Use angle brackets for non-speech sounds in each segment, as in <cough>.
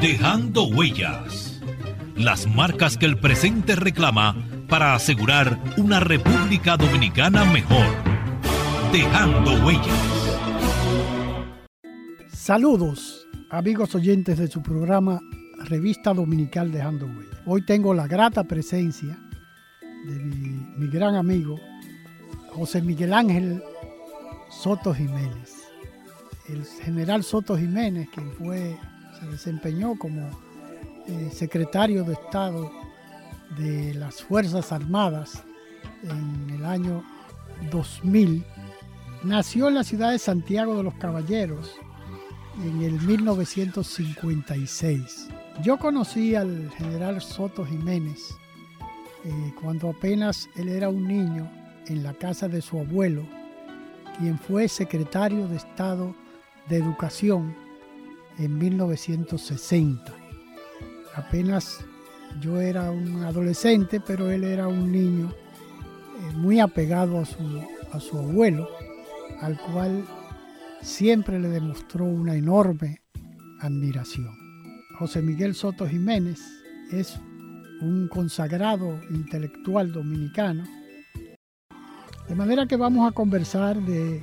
Dejando Huellas. Las marcas que el presente reclama para asegurar una República Dominicana mejor. Dejando Huellas. Saludos, amigos oyentes de su programa Revista Dominical Dejando Huellas. Hoy tengo la grata presencia de mi, gran amigo José Miguel Ángel Soto Jiménez. El general Soto Jiménez, quien fue se desempeñó como eh, secretario de Estado de las Fuerzas Armadas en el año 2000. Nació en la ciudad de Santiago de los Caballeros en el 1956. Yo conocí al general Soto Jiménez eh, cuando apenas él era un niño en la casa de su abuelo, quien fue secretario de Estado de Educación en 1960. Apenas yo era un adolescente, pero él era un niño eh, muy apegado a su, a su abuelo, al cual siempre le demostró una enorme admiración. José Miguel Soto Jiménez es un consagrado intelectual dominicano, de manera que vamos a conversar de,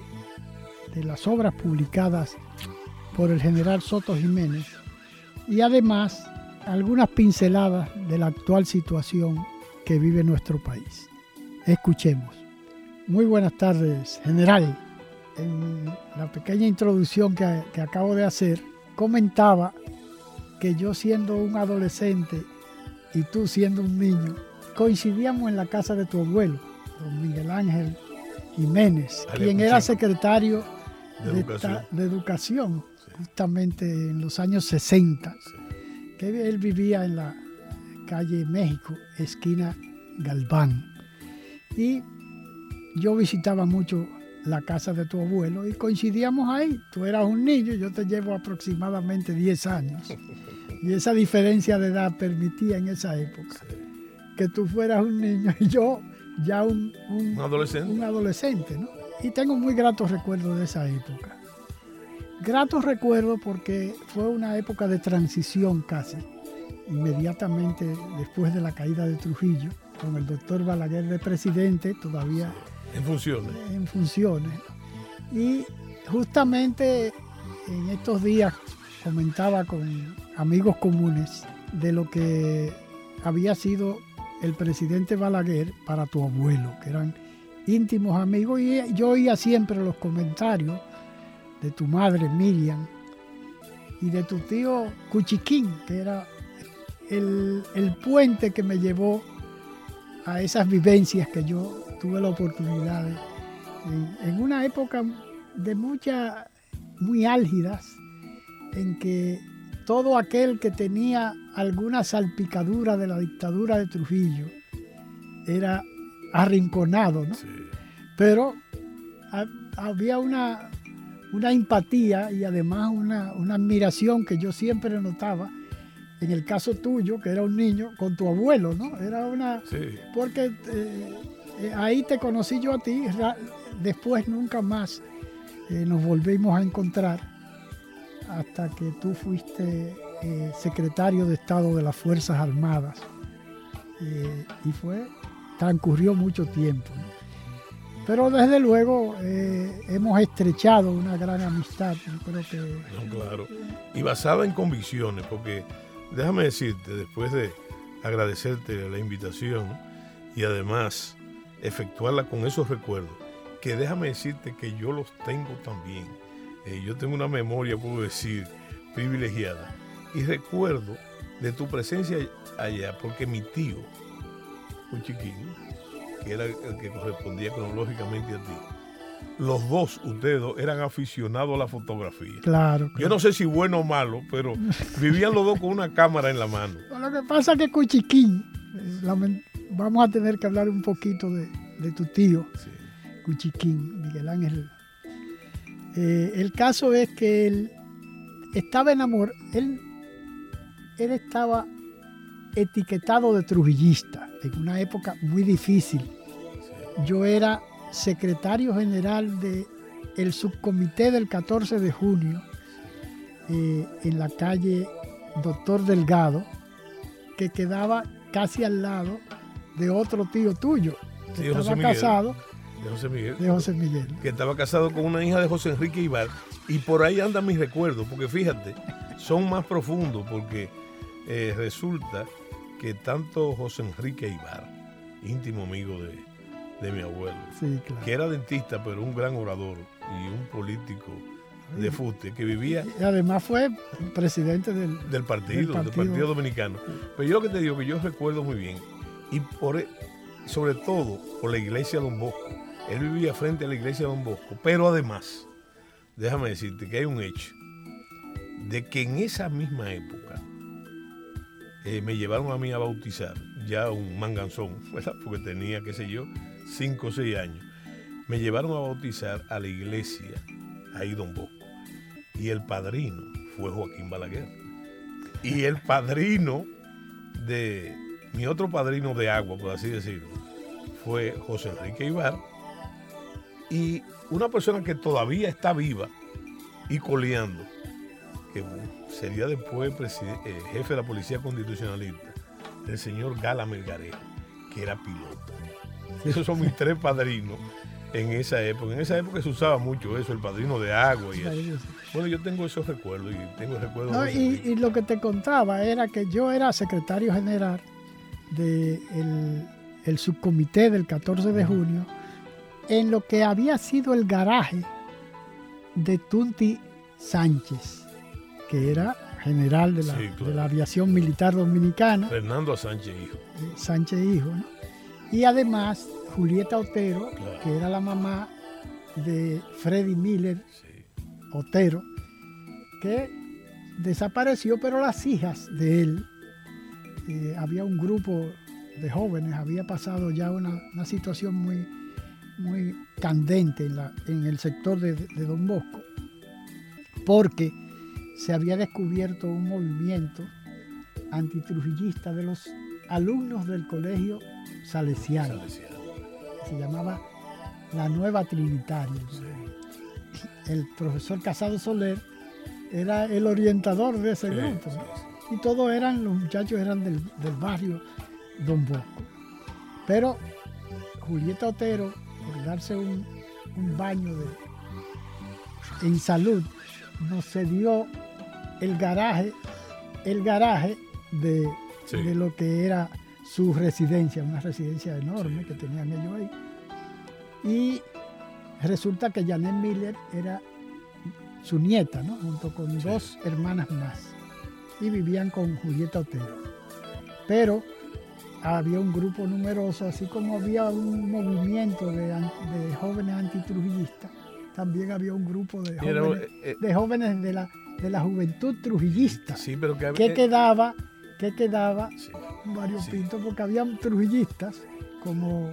de las obras publicadas por el general Soto Jiménez y además algunas pinceladas de la actual situación que vive nuestro país. Escuchemos. Muy buenas tardes, general. En la pequeña introducción que, que acabo de hacer, comentaba que yo siendo un adolescente y tú siendo un niño, coincidíamos en la casa de tu abuelo, don Miguel Ángel Jiménez, quien era secretario de, de, educación. de educación justamente en los años 60, que él vivía en la calle México, esquina Galván. Y yo visitaba mucho la casa de tu abuelo y coincidíamos ahí. Tú eras un niño, yo te llevo aproximadamente 10 años. Y esa diferencia de edad permitía en esa época que tú fueras un niño y yo ya un, un, un adolescente. Un adolescente ¿no? Y tengo muy gratos recuerdos de esa época. Gratos recuerdos porque fue una época de transición casi, inmediatamente después de la caída de Trujillo, con el doctor Balaguer de presidente, todavía en funciones. En funciones. Y justamente en estos días comentaba con amigos comunes de lo que había sido el presidente Balaguer para tu abuelo, que eran íntimos amigos, y yo oía siempre los comentarios de tu madre Miriam y de tu tío Cuchiquín, que era el, el, puente que me llevó a esas vivencias que yo tuve la oportunidad de, en, en una época de muchas, muy álgidas, en que todo aquel que tenía alguna salpicadura de la dictadura de Trujillo era arrinconado, ¿no? Sí. Pero a, había una, una empatía y además una, una, admiración que yo siempre notaba en el caso tuyo, que era un niño, con tu abuelo, ¿no? Era una... Sí. Porque eh, eh, ahí te conocí yo a ti, después nunca más eh, nos volvimos a encontrar hasta que tú fuiste eh, secretario de Estado de las Fuerzas Armadas. y fue, transcurrió mucho tiempo, ¿no? Pero desde luego eh, hemos estrechado una gran amistad. Yo creo que. No, claro. Y basada en convicciones, porque déjame decirte, después de agradecerte la invitación y además efectuarla con esos recuerdos, que déjame decirte que yo los tengo también. Eh, yo tengo una memoria, puedo decir, privilegiada. Y recuerdo de tu presencia allá, porque mi tío, un chiquín, que era el que correspondía cronológicamente a ti, los dos, ustedes dos, eran aficionados a la fotografía. Claro. Yo no sé si bueno o malo, pero <laughs> vivían los dos con una cámara en la mano. Lo que pasa es que Cuchiquín, eh, vamos a tener que hablar un poquito de, tu tío, Cuchiquín, Miguel Ángel. Eh, el caso es que él estaba enamorado, él, él estaba etiquetado de trujillista en una época muy difícil. Yo era secretario general del subcomité del 14 de junio eh, en la calle Doctor Delgado, que quedaba casi al lado de otro tío tuyo, que estaba casado. De José, Miguel, de José Miguel. Que estaba casado con una hija de José Enrique Ibar. Y por ahí andan mis recuerdos, porque fíjate, son más profundos, porque eh, resulta que tanto José Enrique Ibar, íntimo amigo de, de mi abuelo, que era dentista, pero un gran orador y un político de fuste, que vivía... Y además fue presidente del, del, partido, del, partido, Dominicano. Pero yo lo que te digo, que yo recuerdo muy bien, y por, e, sobre todo por la iglesia de Don Bosco. Él vivía frente a la iglesia de Don Bosco, pero además, déjame decirte que hay un hecho de que en esa misma época eh, me llevaron a mí a bautizar ya un manganzón, <laughs> ¿verdad? porque tenía, qué sé yo, 5 o 6 años, me llevaron a bautizar a la iglesia, ahí Don Bosco. Y el padrino fue Joaquín Balaguer. Y el padrino de, mi otro padrino de agua, por así decirlo, fue José Enrique Ibar. Y una persona que todavía está viva y coleando, que sería después eh, jefe de la Policía Constitucionalista, el señor Gala Melgarero, que era piloto. <laughs> Esos son mis tres padrinos en esa época. En esa época se usaba mucho eso, el padrino de agua y eso. Bueno, yo tengo esos recuerdos y tengo recuerdos. y, lo que te contaba era que yo era secretario general del el subcomité del 14 de junio en lo que había sido el garaje de Tunti Sánchez, que era general de la, de la aviación militar dominicana. Fernando Sánchez Hijo. Eh, Sánchez Hijo, ¿no? Y además Julieta Otero, que era la mamá de Freddy Miller Otero, que desapareció, pero las hijas de él, eh, había un grupo de jóvenes, había pasado ya una, situación muy, muy candente en, la, en el sector de, de Don Bosco, porque se había descubierto un movimiento antitrujillista de los alumnos del colegio salesiano. Se llamaba la Nueva Trinitaria. El profesor Casado Soler era el orientador de ese grupo. Y todos eran, los muchachos eran del, barrio Don Bosco. Pero Julieta Otero, por darse un, baño de, en salud, nos cedió el garaje, el garaje de, de lo que era su residencia, una residencia enorme que tenían ellos ahí. Y resulta que Janet Miller era su nieta, ¿no? junto con dos hermanas más. Y vivían con Julieta Otero. Pero había un grupo numeroso, así como había un movimiento de, jóvenes antitrujillistas, también había un grupo de jóvenes, eh, de, jóvenes de, la, de la juventud trujillista pero que, que, quedaba, que quedaba varios pintos, porque habían trujillistas como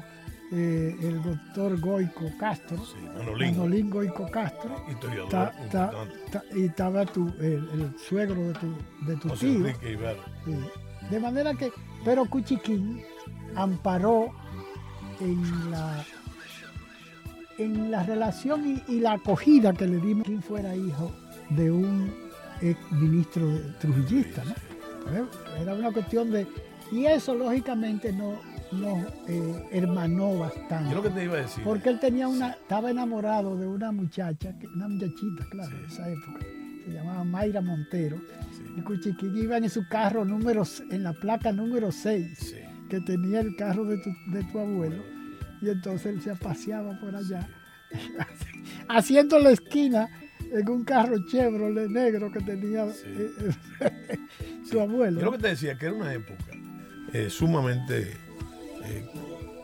eh, el doctor Goico Castro, Manolín. Goico Castro, y estaba tu, el, suegro de tu, de tu tío. De manera que, pero Cuchiquín amparó en la en la relación y, la acogida que le dimos quien fuera hijo de un ex ministro trujillista. Era una cuestión de y eso lógicamente no nos eh, hermanó bastante. Yo lo que te iba a decir. Porque él tenía una, estaba enamorado de una muchacha, una muchachita, claro, en esa época. Se llamaba Mayra Montero. Y Cuchiquín iba en su carro número, en la placa número 6, que tenía el carro de tu, abuelo. Y entonces él se paseaba por allá <laughs> haciendo la esquina en un carro Chevrolet negro que tenía eh, <laughs> eh, su abuelo. Yo lo que te decía que era una época eh, sumamente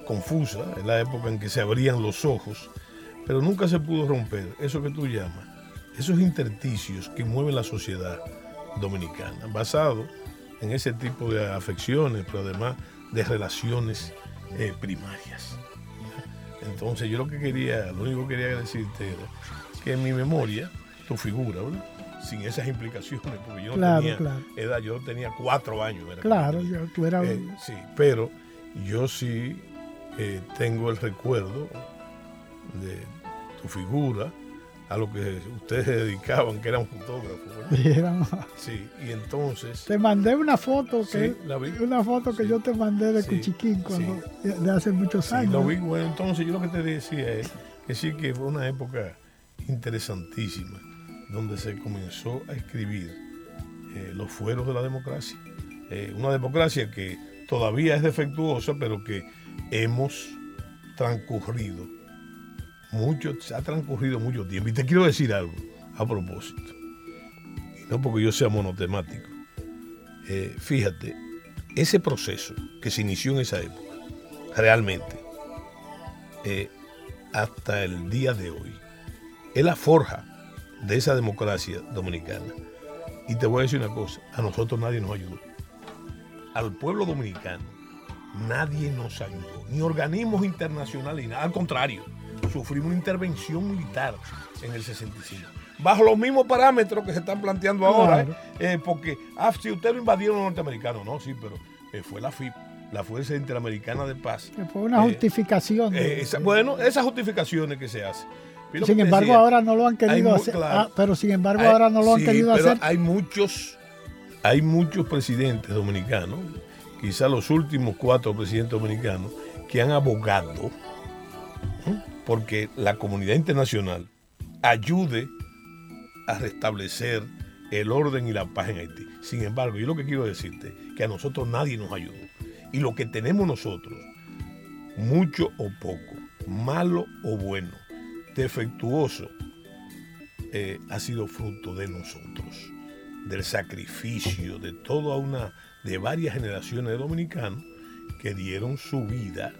confusa, en la época en que se abrían los ojos, pero nunca se pudo romper eso que tú llamas, esos intersticios que mueven la sociedad dominicana, basado en ese tipo de afecciones, pero además de relaciones primarias. Entonces yo lo que quería, lo único que quería decirte era que en mi memoria, tu figura, ¿verdad? Sin esas implicaciones, porque yo no tenía edad, yo tenía cuatro años. claro, yo, tú eras... Eh, sí, pero yo sí eh, tengo el recuerdo de tu figura, a lo que ustedes se dedicaban, que <laughs> era un fotógrafo. Sí, y entonces... Te mandé una foto, que una foto que yo te mandé de Cuchiquín cuando, de hace muchos años. lo vi, bueno, entonces yo lo que te decía es que sí que fue una época interesantísima, donde se comenzó a escribir eh, los fueros de la democracia. Eh, una democracia que todavía es defectuosa, pero que hemos transcurrido mucho, ha transcurrido tiempo. Y te quiero decir algo a propósito. Y no porque yo sea monotemático. Eh, fíjate, ese proceso que se inició en esa época, realmente, hasta el día de hoy, es la forja de esa democracia dominicana. Y te voy a decir una cosa, a nosotros nadie nos ayudó. Al pueblo dominicano nadie nos ayudó, ni organismos internacionales, ni nada, al contrario sufrimos una intervención militar en el 65. Bajo los mismos parámetros que se están planteando ahora, eh, porque, ah, si ustedes lo invadieron los norteamericanos, no, sí, pero eh, fue la FIP, la Fuerza Interamericana de Paz. fue una eh, justificación. bueno, esas justificaciones que se hacen. Sin embargo, ahora no lo han querido hacer. Ah, pero sin embargo, ahora no lo han querido hacer. Hay muchos, hay muchos presidentes dominicanos, quizás los últimos cuatro presidentes dominicanos, que han abogado porque la comunidad internacional ayude a restablecer el orden y la paz en Haití. Sin embargo, yo lo que quiero decirte que a nosotros nadie nos ayudó. Y lo que tenemos nosotros, mucho o poco, malo o bueno, defectuoso, eh, ha sido fruto de nosotros, del sacrificio de toda una, de varias generaciones de dominicanos que dieron su vida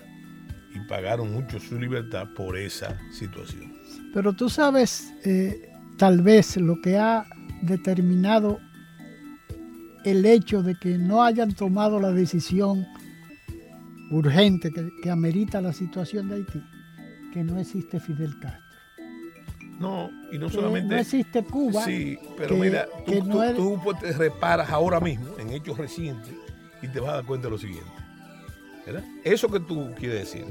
y pagaron mucho su libertad por esa situación. Pero tú sabes, eh, tal vez lo que ha determinado el hecho de que no hayan tomado la decisión urgente que, amerita la situación de Haití, que no existe Fidel Castro. No, y no solamente. No existe Cuba. Sí, pero mira, tú, tú, te reparas ahora mismo en hechos recientes y te vas a dar cuenta de lo siguiente. Eso que tú quieres decir,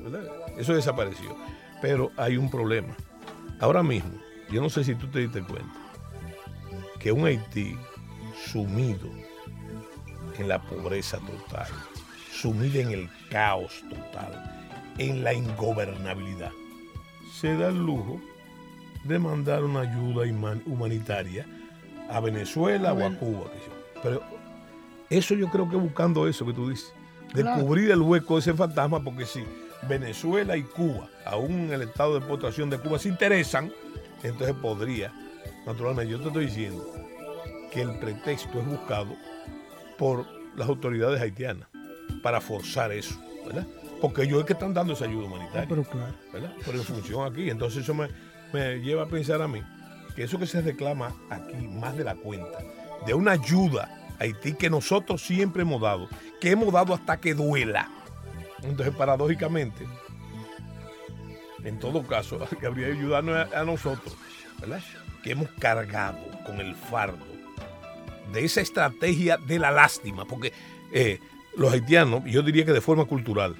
Eso desapareció. Pero hay un problema. Ahora mismo, yo no sé si tú te diste cuenta, que un Haití sumido en la pobreza total, sumido en el caos total, en la ingobernabilidad, se da el lujo de mandar una ayuda humanitaria a Venezuela o a Cuba. Pero eso yo creo que buscando eso que tú dices, de cubrir el hueco de ese fantasma, porque si Venezuela y Cuba, aún en el estado de exportación de Cuba, se interesan, entonces podría, naturalmente, yo te estoy diciendo que el pretexto es buscado por las autoridades haitianas para forzar eso, ¿verdad? Porque ellos es que están dando esa ayuda humanitaria. Pero claro. ¿verdad? Pero en función aquí. Entonces eso me, me lleva a pensar a mí que eso que se reclama aquí, más de la cuenta, de una ayuda Haití que nosotros siempre hemos dado, que hemos dado hasta que duela. Entonces, paradójicamente, en todo caso, <laughs> que habría que ayudarnos a, nosotros, ¿verdad? Que hemos cargado con el fardo de esa estrategia de la lástima, porque eh, los haitianos, yo diría que de forma cultural,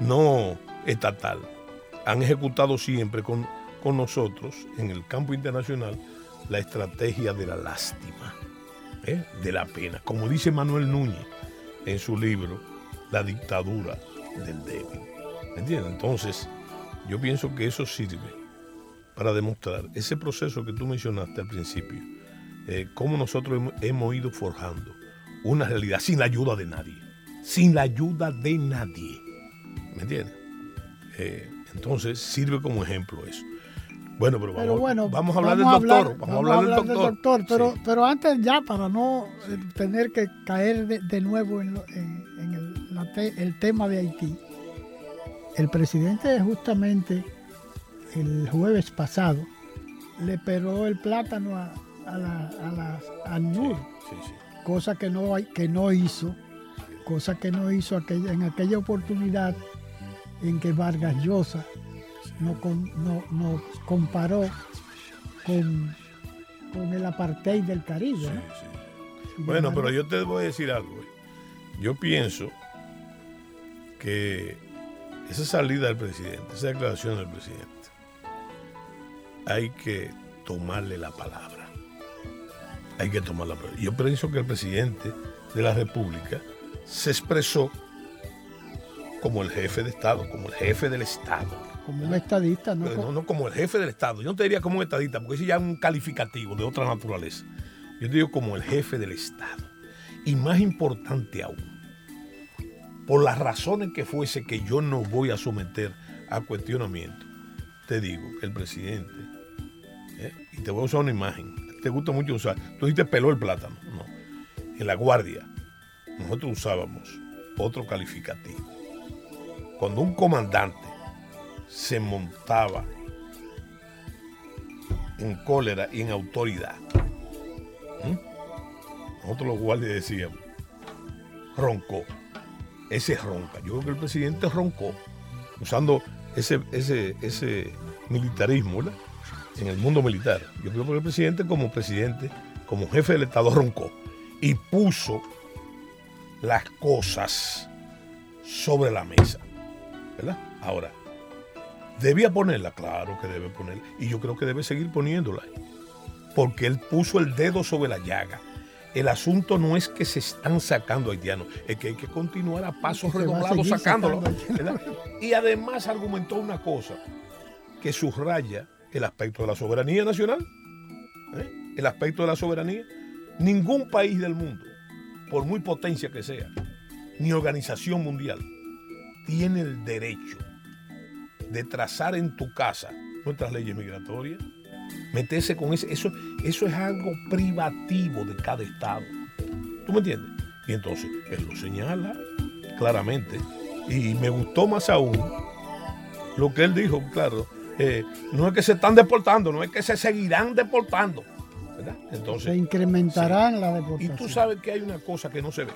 no estatal, han ejecutado siempre con, con nosotros en el campo internacional la estrategia de la lástima. ¿eh? de la pena. Como dice Manuel Núñez en su libro, La dictadura del débil. ¿Me entiendes? Entonces, yo pienso que eso sirve para demostrar ese proceso que tú mencionaste al principio, eh, cómo nosotros hemos, ido forjando una realidad sin la ayuda de nadie, sin la ayuda de nadie. ¿Me entiendes? Eh, entonces sirve como ejemplo eso. Bueno, pero vamos, bueno, vamos a hablar del doctor. vamos, a hablar, del doctor. pero, pero antes ya, para no eh, tener que caer de, nuevo en, el, tema de Haití, el presidente justamente el jueves pasado le peró el plátano a, a, la, a NUR, cosa que no, que no hizo, cosa que no hizo aquella, en aquella oportunidad en que Vargas Llosa no, no, comparó con, con, el apartheid del Caribe. Bueno, pero yo te voy a decir algo. Yo pienso que esa salida del presidente, esa declaración del presidente, hay que tomarle la palabra. Hay que tomar la palabra. Yo pienso que el presidente de la República se expresó como el jefe de Estado, como el jefe del Estado como un estadista, ¿no? no, no como el jefe del Estado. Yo no te diría como un estadista, porque ese ya es un calificativo de otra naturaleza. Yo te digo como el jefe del Estado. Y más importante aún, por las razones que fuese que yo no voy a someter a cuestionamiento, te digo que el presidente, ¿eh? y te voy a usar una imagen, te gusta mucho usar, tú dijiste peló el plátano, no, en la guardia nosotros usábamos otro calificativo. Cuando un comandante se montaba en cólera y en autoridad. Nosotros los guardias decíamos, roncó. Ese ronca. Yo creo que el presidente roncó, usando ese, ese, ese militarismo en el mundo militar. Yo creo que el presidente como presidente, como jefe del Estado, roncó y puso las cosas sobre la mesa. ¿Verdad? Ahora, ¿Debía ponerla? Claro que debe ponerla. Y yo creo que debe seguir poniéndola. Porque él puso el dedo sobre la llaga. El asunto no es que se están sacando haitianos, es que hay que continuar a pasos redoblados sacándolo. y además argumentó una cosa que subraya el aspecto de la soberanía nacional. ¿eh? El aspecto de la soberanía. Ningún país del mundo, por muy potencia que sea, ni organización mundial, tiene el derecho de trazar en tu casa nuestras leyes migratorias, meterse con ese, eso, eso es algo privativo de cada estado. ¿Tú me entiendes? Y entonces él lo señala claramente. Y me gustó más aún lo que él dijo, claro, eh, no es que se están deportando, no es que se seguirán deportando. ¿verdad? Entonces, se incrementarán la deportación. Y tú sabes que hay una cosa que no se ve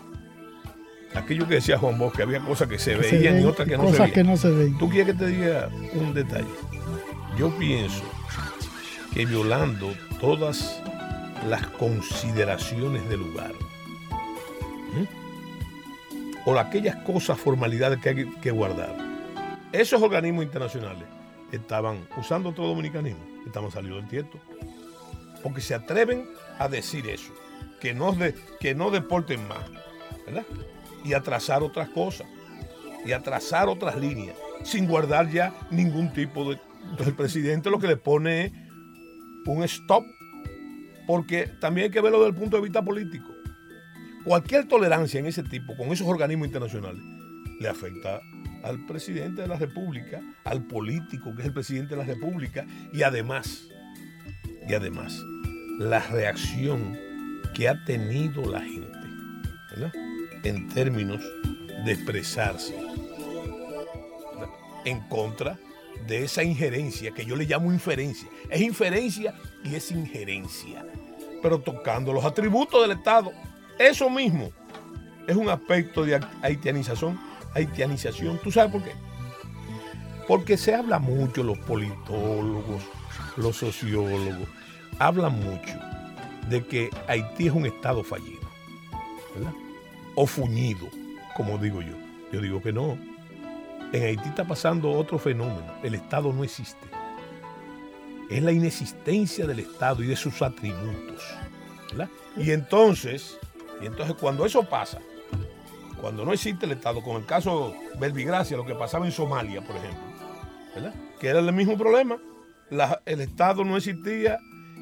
aquello que decía Juan Bosch, que había cosas que se veían y otras que no se veían. que no se ven. ¿Tú quieres que te diga un detalle? Yo pienso que violando todas las consideraciones del lugar, o aquellas cosas, formalidades que hay que guardar, esos organismos internacionales estaban usando otro dominicanismo, estamos saliendo del tiesto, porque se atreven a decir eso, que no, de, que no deporten más, ¿verdad? Y atrasar otras cosas y atrasar otras líneas sin guardar ya ningún tipo de... el presidente lo que le pone un stop porque también hay que verlo desde el punto de vista político. Cualquier tolerancia en ese tipo, con esos organismos internacionales, le afecta al presidente de la República, al político que es el presidente de la República y además, y además, la reacción que ha tenido la gente. ¿verdad? En términos de expresarse en contra de esa injerencia que yo le llamo inferencia. Es inferencia y es injerencia, pero tocando los atributos del Estado. Eso mismo es un aspecto de haitianización. haitianización. ¿Tú sabes por qué? Porque se habla mucho, los politólogos, los sociólogos, hablan mucho de que Haití es un Estado fallido. ¿verdad? O fuñido, como digo yo. Yo digo que no. En Haití está pasando otro fenómeno. El Estado no existe. Es la inexistencia del Estado y de sus atributos. Y entonces, y entonces cuando eso pasa, cuando no existe el Estado, como el caso Belvigracia, lo que pasaba en Somalia, por ejemplo, que era el mismo problema, el Estado no existía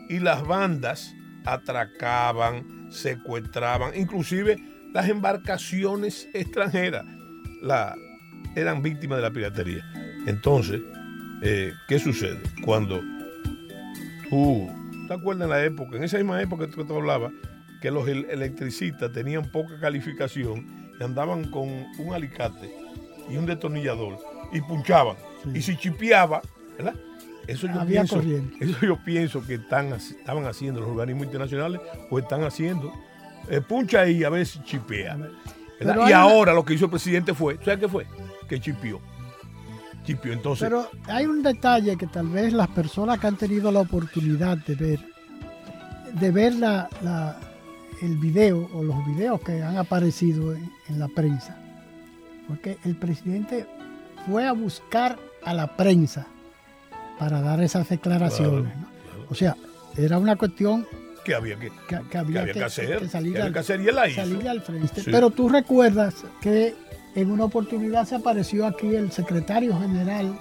y las bandas atracaban, secuestraban, inclusive las embarcaciones extranjeras la, eran víctimas de la piratería. Entonces, eh, ¿qué sucede? Cuando tú, ¿te acuerdas en la época, en esa misma época que tú hablabas, que los electricistas tenían poca calificación y andaban con un alicate y un destornillador y punchaban. Y si chipeaba, ¿verdad? Eso yo, pienso, eso yo pienso que están, estaban haciendo los organismos internacionales o están haciendo. Eh, puncha ahí a ver si chipea. Y ahora lo que hizo el presidente fue, ¿sabes qué fue? Que chipió. Chipió, entonces. Pero hay un detalle que tal vez las personas que han tenido la oportunidad de ver, de ver la, el video o los videos que han aparecido en, la prensa, porque el presidente fue a buscar a la prensa para dar esas declaraciones. O sea, era una cuestión que había que, había que, hacer, salir, al, frente. Pero tú recuerdas que en una oportunidad se apareció aquí el secretario general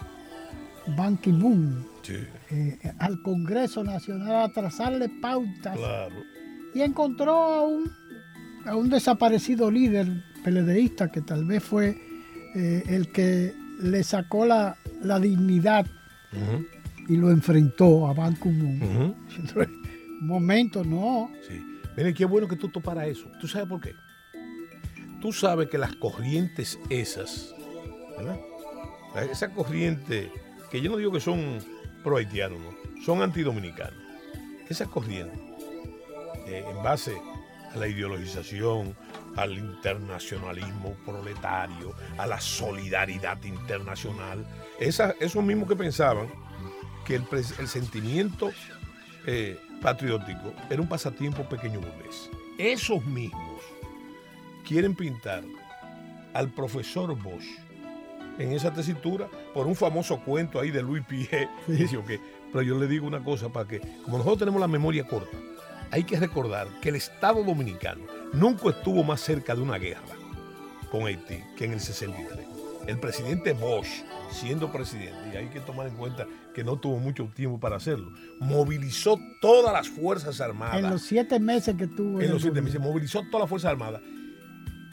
Ban Ki-moon eh, al Congreso Nacional a trazarle pautas y encontró a un, a un desaparecido líder peledeísta que tal vez fue eh, el que le sacó la, dignidad y lo enfrentó a Ban Ki-moon. <laughs> momento, no. Sí. Miren, qué bueno que tú toparas eso. ¿Tú sabes por qué? Tú sabes que las corrientes esas, ¿verdad? Esa corriente, que yo no digo que son pro haitianos, ¿no? son antidominicanos. Esa corriente, eh, en base a la ideologización, al internacionalismo proletario, a la solidaridad internacional, esa, esos mismos que pensaban que el, el sentimiento eh, patriótico era un pasatiempo pequeño burgués. Esos mismos quieren pintar al profesor Bosch en esa tesitura por un famoso cuento ahí de Luis Pié. <laughs> Pero yo le digo una cosa para que, como nosotros tenemos la memoria corta, hay que recordar que el Estado Dominicano nunca estuvo más cerca de una guerra con Haití que en el 63. El presidente Bosch, siendo presidente, y hay que tomar en cuenta que no tuvo mucho tiempo para hacerlo, movilizó todas las Fuerzas Armadas. En los siete meses que tuvo. En los siete meses, movilizó todas las Fuerzas Armadas.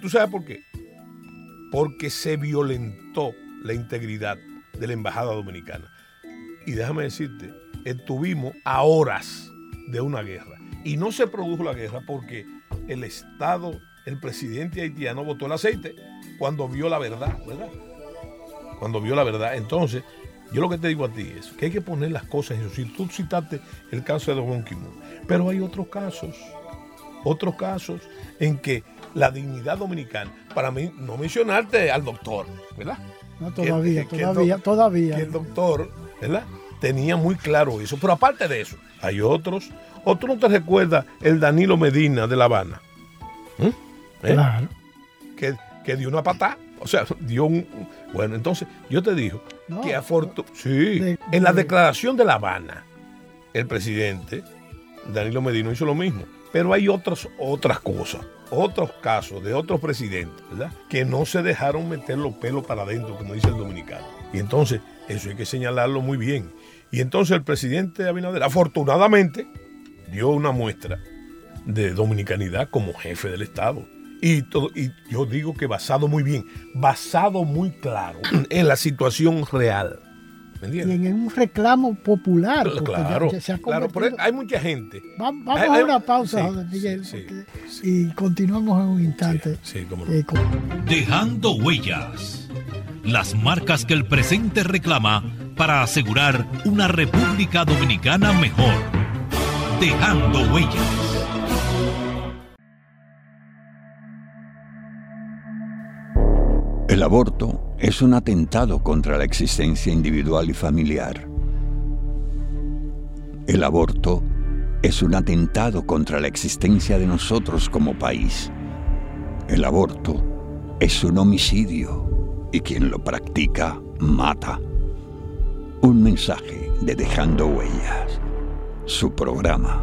¿Tú sabes por qué? Porque se violentó la integridad de la Embajada Dominicana. Y déjame decirte, estuvimos a horas de una guerra. Y no se produjo la guerra porque el Estado, el presidente haitiano votó el aceite cuando vio la verdad, ¿verdad? Cuando vio la verdad. Entonces, yo lo que te digo a ti es que hay que poner las cosas en sitio. Tú citaste el caso de Don Kim pero hay otros casos, otros casos en que la dignidad dominicana, para mí, no mencionarte al doctor, ¿verdad? No, todavía, todavía, todavía. Que el doctor, ¿verdad? Tenía muy claro eso. Pero aparte de eso, hay otros. Otro no te recuerda el Danilo Medina de La Habana. ¿Mm? ¿Eh? Claro. Que que dio una patada. O sea, <laughs> dio un. Bueno, entonces, yo te digo que afortunadamente. Sí, en la declaración de La Habana, el presidente Danilo Medino hizo lo mismo. Pero hay otras, otras cosas, otros casos de otros presidentes, ¿verdad? Que no se dejaron meter los pelos para adentro, como dice el dominicano. Y entonces, eso hay que señalarlo muy bien. Y entonces el presidente Abinader, afortunadamente, dio una muestra de dominicanidad como jefe del Estado. Y, todo, y yo digo que basado muy bien, basado muy claro <clears throat> en la situación real. ¿Me y en un reclamo popular. Claro, claro hay mucha gente. vamos a una pausa, Miguel, y continuamos en un instante. Eh, Dejando huellas. Las marcas que el presente reclama para asegurar una República Dominicana mejor. Dejando huellas. El aborto es un atentado contra la existencia individual y familiar. El aborto es un atentado contra la existencia de nosotros como país. El aborto es un homicidio y quien lo practica mata. Un mensaje de Dejando Huellas, su programa.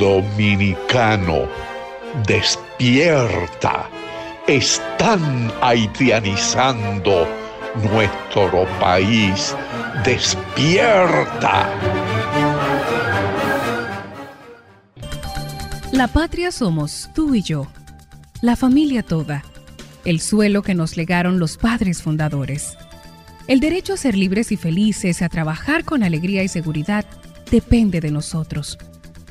Dominicano, despierta. Están haitianizando nuestro país. Despierta. La patria somos tú y yo, la familia toda, el suelo que nos legaron los padres fundadores. El derecho a ser libres y felices, a trabajar con alegría y seguridad, depende de nosotros.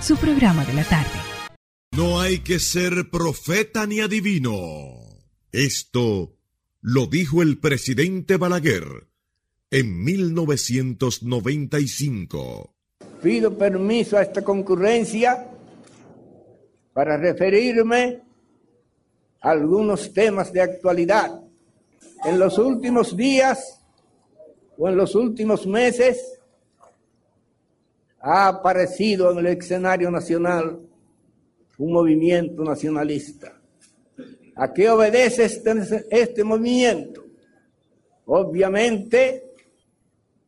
su programa de la tarde. No hay que ser profeta ni adivino. Esto lo dijo el presidente Balaguer en 1995. Pido permiso a esta concurrencia para referirme a algunos temas de actualidad. En los últimos días o en los últimos meses ha aparecido en el escenario nacional un movimiento nacionalista. ¿A qué obedece este, este movimiento? Obviamente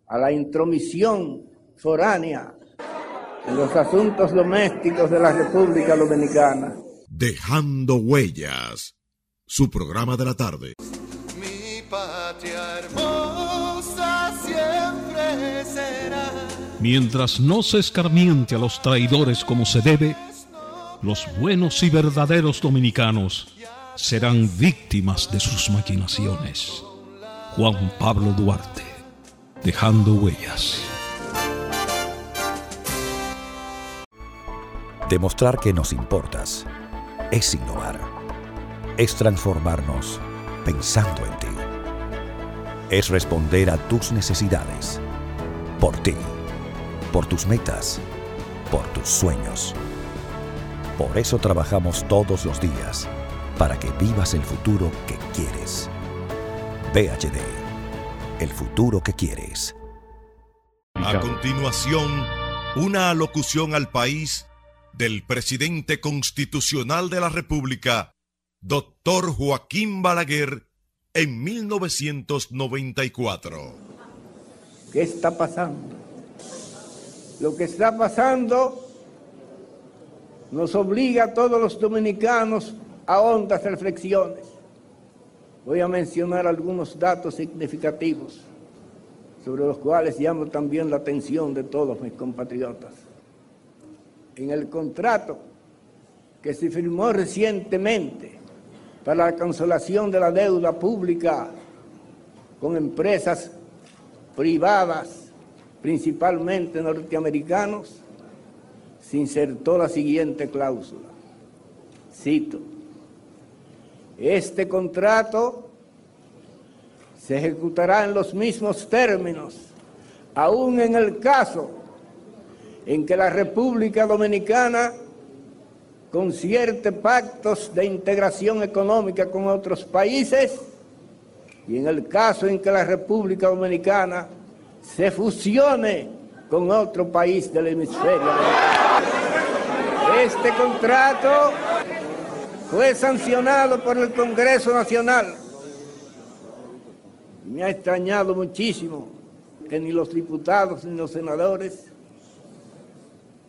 a la intromisión foránea en los asuntos domésticos de la República Dominicana. Dejando huellas, su programa de la tarde. Mi patria hermosa Mientras no se escarmiente a los traidores como se debe, los buenos y verdaderos dominicanos serán víctimas de sus maquinaciones. Juan Pablo Duarte, dejando huellas. Demostrar que nos importas es innovar. Es transformarnos pensando en ti. Es responder a tus necesidades. Por ti. Por tus metas. Por tus sueños. Por eso trabajamos todos los días, para que vivas el futuro que quieres. VHD, el futuro que quieres. A continuación, una alocución al país del presidente constitucional de la República, doctor Joaquín Balaguer, en 1994. ¿Qué está pasando? Lo que está pasando nos obliga a todos los dominicanos a hondas reflexiones. Voy a mencionar algunos datos significativos sobre los cuales llamo también la atención de todos mis compatriotas. En el contrato que se firmó recientemente para la cancelación de la deuda pública con empresas privadas, principalmente norteamericanos, se insertó la siguiente cláusula. Cito, este contrato se ejecutará en los mismos términos, aún en el caso en que la República Dominicana concierte pactos de integración económica con otros países y en el caso en que la República Dominicana se fusione con otro país del hemisferio. Este contrato fue sancionado por el Congreso Nacional. Me ha extrañado muchísimo que ni los diputados ni los senadores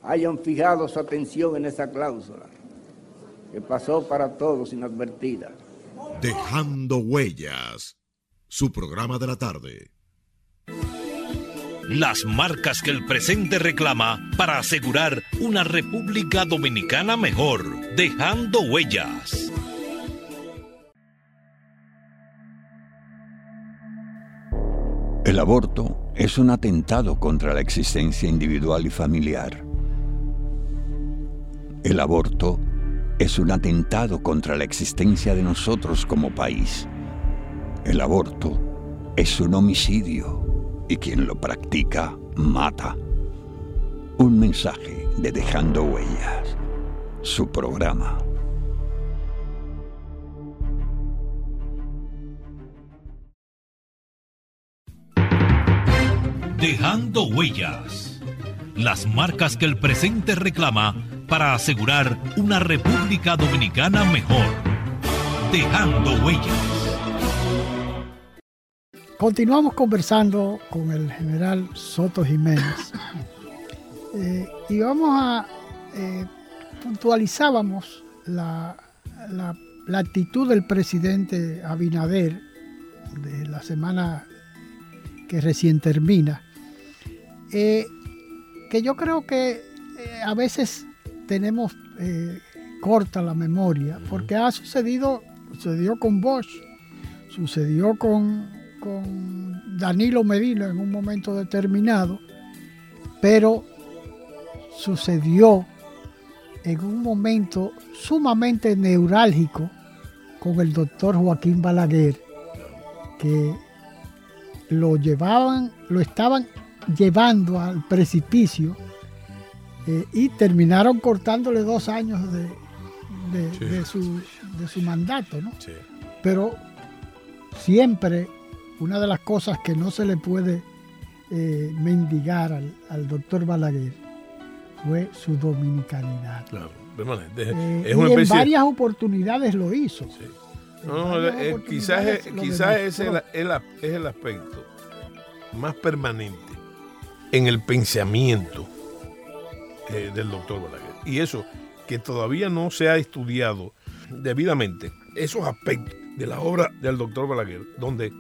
hayan fijado su atención en esa cláusula, que pasó para todos inadvertida. Dejando huellas, su programa de la tarde las marcas que el presente reclama para asegurar una República Dominicana mejor, dejando huellas. El aborto es un atentado contra la existencia individual y familiar. El aborto es un atentado contra la existencia de nosotros como país. El aborto es un homicidio y quien lo practica mata. Un mensaje de Dejando Huellas, su programa. Dejando Huellas, las marcas que el presente reclama para asegurar una República Dominicana mejor. Dejando huellas. Continuamos conversando con el general Soto Jiménez. <coughs> Eh, y vamos a eh, puntualizábamos la, la, actitud del presidente Abinader de la semana que recién termina, eh, que yo creo que a veces tenemos corta la memoria, porque ha sucedido, sucedió con Bosch, sucedió con, con Danilo Medina en un momento determinado, pero sucedió en un momento sumamente neurálgico con el doctor Joaquín Balaguer, que lo llevaban, lo estaban llevando al precipicio eh, y terminaron cortándole dos años de, su, mandato, ¿no? Pero siempre una de las cosas que no se le puede eh, mendigar al, doctor Balaguer fue su dominicanidad. Claro, eh, y en varias oportunidades lo hizo. quizás, quizás es el aspecto más permanente en el pensamiento eh, del doctor Balaguer. Y eso, que todavía no se ha estudiado debidamente, esos aspectos de la obra del doctor Balaguer, donde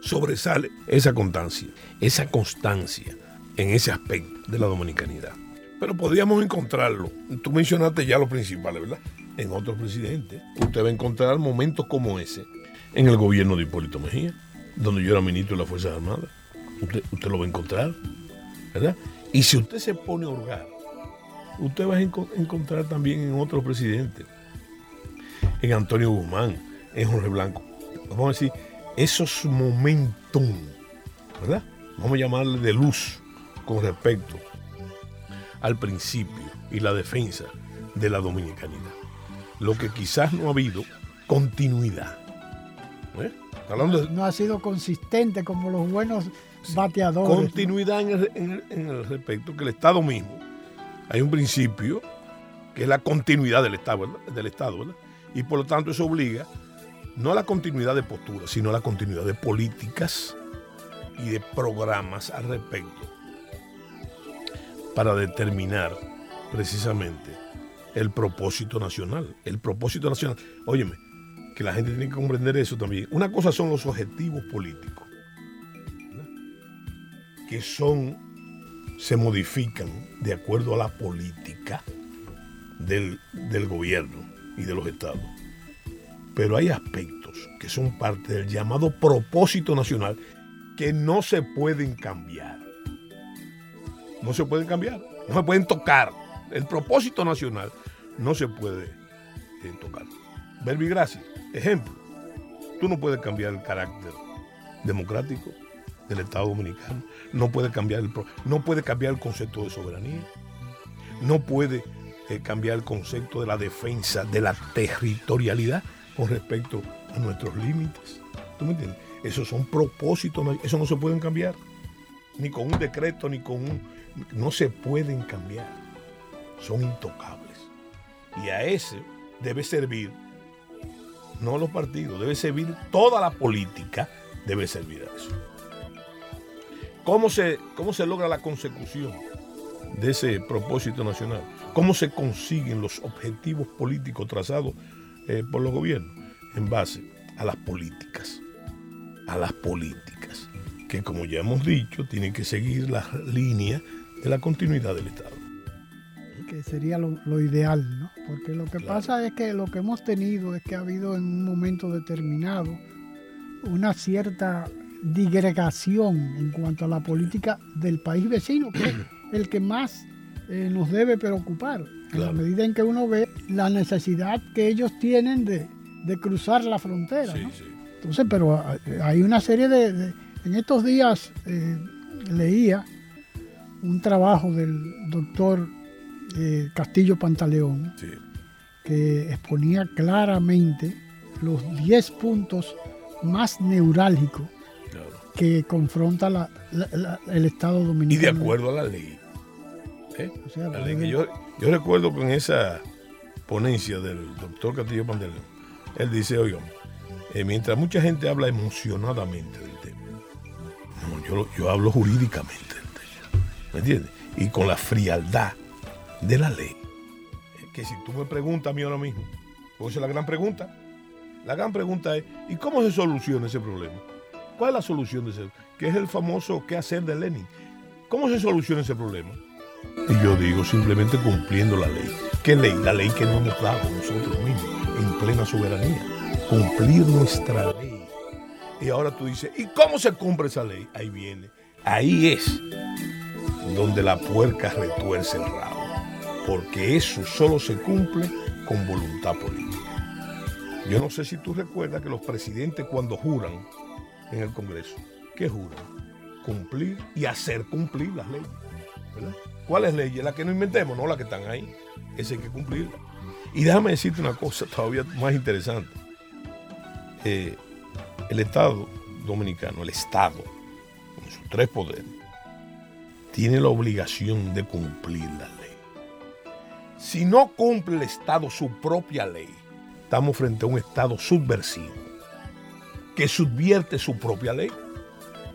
sobresale esa constancia, esa constancia en ese aspecto de la dominicanidad. Pero podríamos encontrarlo. Tú mencionaste ya lo principales, ¿verdad? En otros presidentes. Usted va a encontrar momentos como ese en el gobierno de Hipólito Mejía, donde yo era ministro de las Fuerzas Armadas. Usted, usted lo va a encontrar, ¿verdad? Y si usted se pone a hurgar usted va a encontrar también en otros presidentes, en Antonio Guzmán, en Jorge Blanco. Vamos a decir, esos momentos, ¿verdad? Vamos a llamarle de luz con respecto al principio y la defensa de la dominicanidad. Lo que quizás no ha habido continuidad. ¿eh? no ha sido consistente como los buenos bateadores. Continuidad en, el, respecto que el Estado mismo hay un principio que es la continuidad del Estado, del Estado y por lo tanto eso obliga no la continuidad de posturas, sino la continuidad de políticas y de programas al respecto para determinar precisamente el propósito nacional. El propósito nacional, óyeme, que la gente tiene que comprender eso también. Una cosa son los objetivos políticos, que son se modifican de acuerdo a la política del, gobierno y de los estados. Pero hay aspectos que son parte del llamado propósito nacional que no se pueden cambiar. No se pueden cambiar, no se pueden tocar. El propósito nacional no se puede eh, tocar. Verbigracia, ejemplo, tú no puedes cambiar el carácter democrático, del Estado Dominicano. No puede cambiar el, no puede cambiar el concepto de soberanía. No puede eh, cambiar el concepto de la defensa de la territorialidad con respecto a nuestros límites. ¿Tú me entiendes? Esos son propósitos, eso no se pueden cambiar. Ni con un decreto, ni con un... No se pueden cambiar. Son intocables. Y a ese debe servir, no los partidos, debe servir toda la política, debe servir a eso. ¿Cómo se, ¿Cómo se logra la consecución de ese propósito nacional? ¿Cómo se consiguen los objetivos políticos trazados eh, por los gobiernos? En base a las políticas, a las políticas, que como ya hemos dicho, tienen que seguir la línea de la continuidad del Estado. Que sería lo, ideal, ¿no? Porque lo que pasa es que lo que hemos tenido es que ha habido en un momento determinado una cierta digregación en cuanto a la política del país vecino, que es el que más eh, nos debe preocupar, en la medida en que uno ve la necesidad que ellos tienen de, cruzar la frontera. Entonces, pero hay una serie de... en estos días eh, leía un trabajo del doctor eh, Castillo Pantaleón que exponía claramente los 10 puntos más neurálgicos que confronta el Estado dominicano. Y de acuerdo a la ley. ¿eh? la ley que yo, yo recuerdo con esa ponencia del doctor Castillo Pantaleón, él dice, oigan, eh, mientras mucha gente habla emocionadamente del tema, yo, hablo jurídicamente del tema, ¿me entiendes? Y con la frialdad de la ley. Que si tú me preguntas a mí ahora mismo, pues es la gran pregunta. La gran pregunta es, ¿y cómo se soluciona ese problema? ¿Cuál es la solución de ese? Que es el famoso qué hacer de Lenin. ¿Cómo se soluciona ese problema? Y yo digo simplemente cumpliendo la ley. ¿Qué ley? La ley que nos hemos dado nosotros mismos en plena soberanía. Cumplir nuestra ley. Y ahora tú dices, ¿y cómo se cumple esa ley? Ahí viene. Ahí es donde la puerca retuerce el rabo. Porque eso solo se cumple con voluntad política. Yo no sé si tú recuerdas que los presidentes cuando juran en el Congreso, ¿qué juran? Cumplir y hacer cumplir las leyes. ¿verdad? ¿Cuáles leyes? Las que no inventemos, no las que están ahí. Esa hay que cumplirlas. Y déjame decirte una cosa todavía más interesante. Eh, el Estado dominicano, el Estado, con sus tres poderes, tiene la obligación de cumplir la ley. Si no cumple el Estado su propia ley, estamos frente a un Estado subversivo que subvierte su propia ley.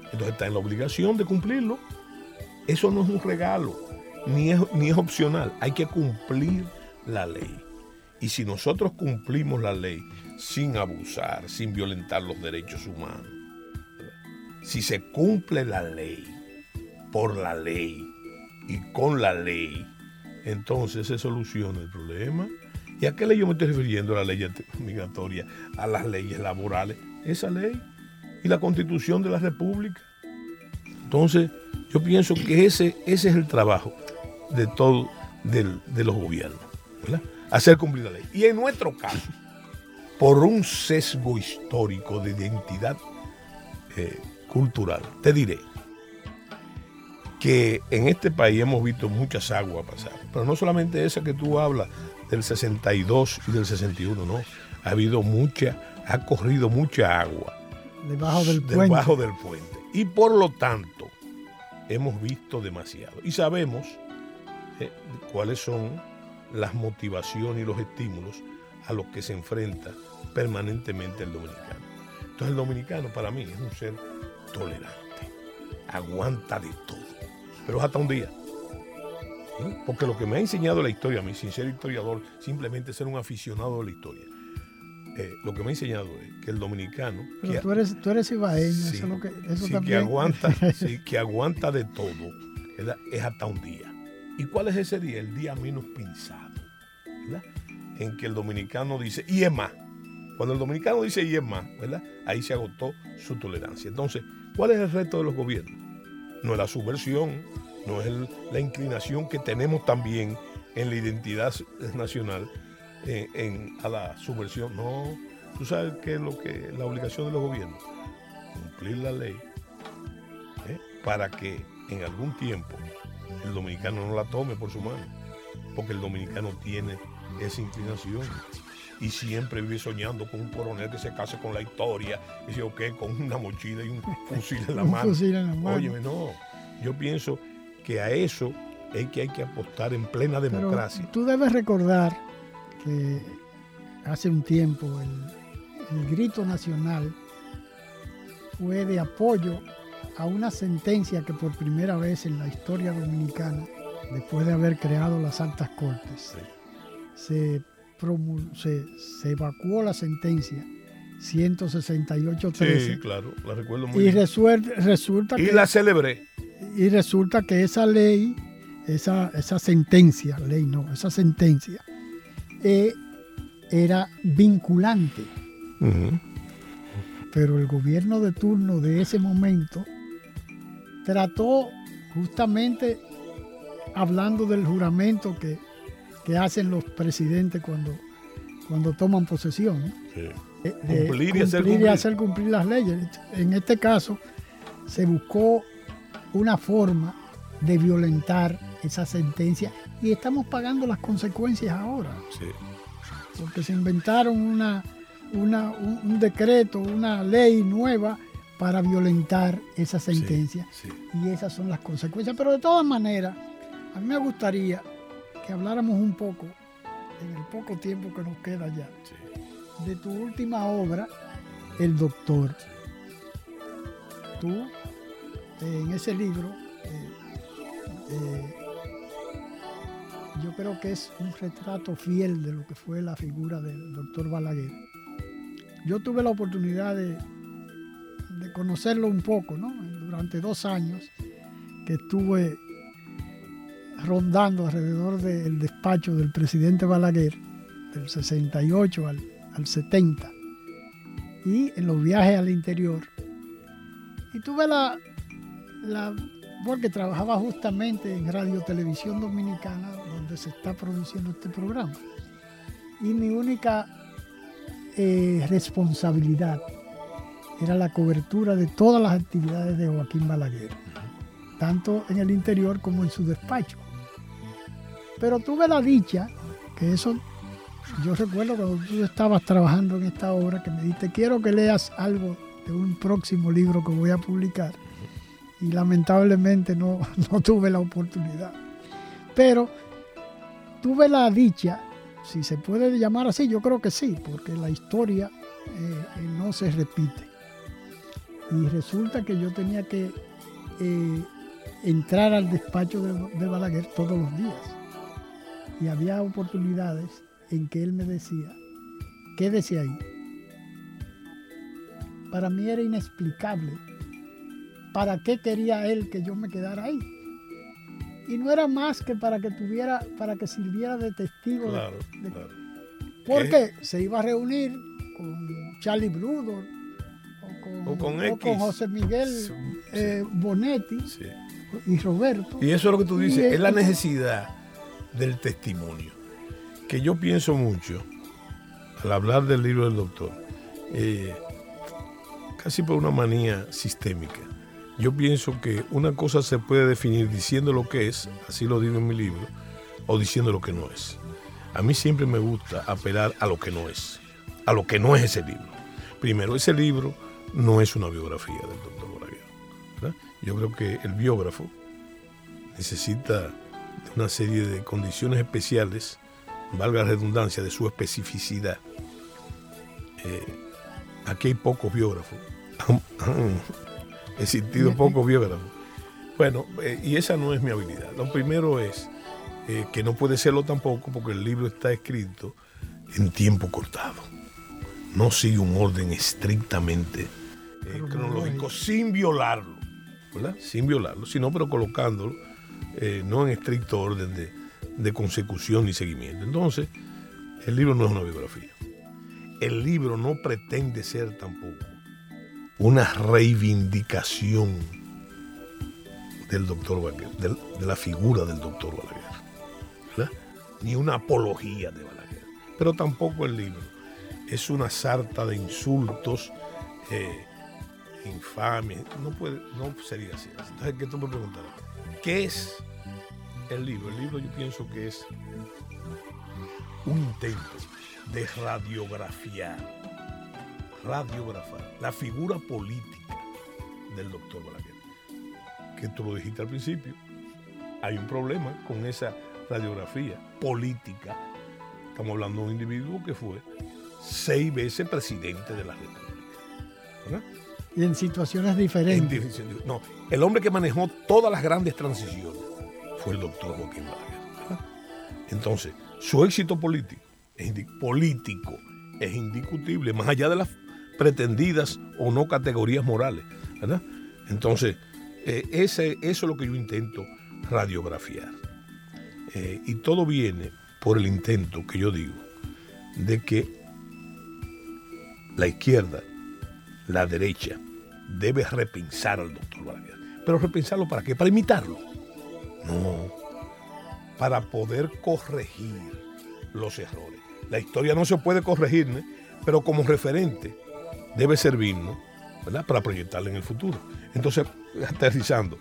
Entonces está en la obligación de cumplirlo. Eso no es un regalo, ni es, ni es opcional. Hay que cumplir la ley. Y si nosotros cumplimos la ley sin abusar, sin violentar los derechos humanos, si se cumple la ley por la ley y con la ley, entonces se soluciona el problema ¿Y a qué ley yo me estoy refiriendo? A la ley migratoria, a las leyes laborales. Esa ley y la constitución de la República. Entonces, yo pienso que ese, ese es el trabajo de todos de los gobiernos, ¿verdad? Hacer cumplir la ley. Y en nuestro caso, por un sesgo histórico de identidad eh, cultural, te diré que en este país hemos visto muchas aguas pasar, pero no solamente esa que tú hablas del 62 y del 61, no. Ha habido mucha, ha corrido mucha agua. Debajo del puente. Debajo del puente. Y por lo tanto, hemos visto demasiado. Y sabemos eh, cuáles son las motivaciones y los estímulos a los que se enfrenta permanentemente el dominicano. Entonces el dominicano para mí es un ser tolerante, aguanta de todo, pero hasta un día. Porque lo que me ha enseñado la historia, mi sincero historiador, simplemente ser un aficionado de la historia, eh, lo que me ha enseñado es que el dominicano. Pero tú, eres, tú eres ibaeño, eso, es lo que, eso también. Que aguanta, <laughs> sí, que aguanta de todo, es hasta un día. ¿Y cuál es ese día? El día menos pensado, ¿verdad? En que el dominicano dice, y es más. Cuando el dominicano dice, y es más, ¿verdad? Ahí se agotó su tolerancia. Entonces, ¿cuál es el reto de los gobiernos? No es la subversión, no es la inclinación que tenemos también en la identidad nacional eh, a la subversión. No, tú sabes qué es lo que la obligación de los gobiernos, cumplir la ley ¿eh? para que en algún tiempo el dominicano no la tome por su mano, porque el dominicano tiene esa inclinación y siempre vive soñando con un coronel que se case con la historia, y dice, ok, con una mochila y un <laughs> fusil en la mano. Óyeme, no, yo pienso que a eso es que hay que apostar en plena democracia. tú debes recordar que hace un tiempo el, el grito nacional fue de apoyo a una sentencia que por primera vez en la historia dominicana, después de haber creado las altas cortes, se, se, evacuó la sentencia 168.13. Sí, claro, la recuerdo muy y bien. resulta y la celebré y resulta que esa ley, esa, esa sentencia, ley no, esa sentencia, eh, era vinculante. Pero el gobierno de turno de ese momento trató justamente hablando del juramento que, hacen los presidentes cuando, cuando toman posesión. cumplir, y, hacer cumplir y hacer cumplir las leyes. En este caso, se buscó una forma de violentar esa sentencia y estamos pagando las consecuencias ahora. Porque se inventaron una, un, decreto, una ley nueva para violentar esa sentencia. Y esas son las consecuencias. Pero de todas maneras, a mí me gustaría que habláramos un poco, en el poco tiempo que nos queda ya, de tu última obra, El Doctor. Tú, en ese libro, eh, eh, yo creo que es un retrato fiel de lo que fue la figura del doctor Balaguer. Yo tuve la oportunidad de, conocerlo un poco, ¿no? Durante dos años que estuve rondando alrededor del despacho del presidente Balaguer, del 68 al, al 70, y en los viajes al interior. Y tuve la, la porque trabajaba justamente en Radio Televisión Dominicana, donde se está produciendo este programa. Y mi única eh, responsabilidad era la cobertura de todas las actividades de Joaquín Balaguer, tanto en el interior como en su despacho. Pero tuve la dicha, que eso, yo recuerdo cuando tú estabas trabajando en esta obra, que me dijiste, quiero que leas algo de un próximo libro que voy a publicar y lamentablemente no, <laughs> tuve la oportunidad. Pero tuve la dicha, si se puede llamar así, yo creo que sí, porque la historia eh, eh, no se repite. Y resulta que yo tenía que eh, entrar al despacho de, de, Balaguer todos los días. Y había oportunidades en que él me decía, quédese ahí. Para mí era inexplicable ¿para qué quería él que yo me quedara ahí? Y no era más que para que tuviera, para que sirviera de testigo. Claro, claro. Porque se iba a reunir con Charlie Bludor o con, José Miguel eh, Bonetti y Roberto. Y eso es lo que tú dices, es la necesidad del testimonio. Que yo pienso mucho al hablar del libro del doctor, eh, casi por una manía sistémica yo pienso que una cosa se puede definir diciendo lo que es, así lo digo en mi libro, o diciendo lo que no es. A mí siempre me gusta apelar a lo que no es, a lo que no es ese libro. Primero, ese libro no es una biografía del doctor Balaguer. Yo creo que el biógrafo necesita una serie de condiciones especiales, valga la redundancia, de su especificidad. Eh, aquí hay pocos biógrafos. <laughs> He sentido poco biógrafo. Bueno, eh, y esa no es mi habilidad. Lo primero es eh, que no puede serlo tampoco porque el libro está escrito en tiempo cortado. No sigue un orden estrictamente eh, cronológico, sin violarlo, ¿verdad? Sin violarlo, sino pero colocándolo no en estricto orden de, de consecución ni seguimiento. Entonces, el libro no es una biografía. El libro no pretende ser tampoco una reivindicación del doctor Balaguer, de, la figura del doctor Balaguer, ni una apología de Balaguer, pero tampoco el libro. Es una sarta de insultos, eh, infames, no, puede, no sería así. Entonces, ¿qué tú me preguntarás? ¿Qué es el libro? El libro yo pienso que es un intento de radiografiar radiografar la figura política del doctor Balaguer. Que tú lo dijiste al principio, hay un problema con esa radiografía política. Estamos hablando de un individuo que fue seis veces presidente de la República. Y en situaciones diferentes. no, el hombre que manejó todas las grandes transiciones fue el doctor Joaquín Balaguer. Entonces, su éxito político es político es indiscutible, más allá de las pretendidas o no categorías morales. ¿verdad? Entonces, eh, ese, eso es lo que yo intento radiografiar. Eh, y todo viene por el intento que yo digo de que la izquierda, la derecha, debe repensar al doctor Balaguer. Pero repensarlo para qué? Para imitarlo. No, para poder corregir los errores. La historia no se puede corregir, ¿no? pero como referente debe servirnos ¿verdad? para proyectarla en el futuro. Entonces, <laughs> aterrizando,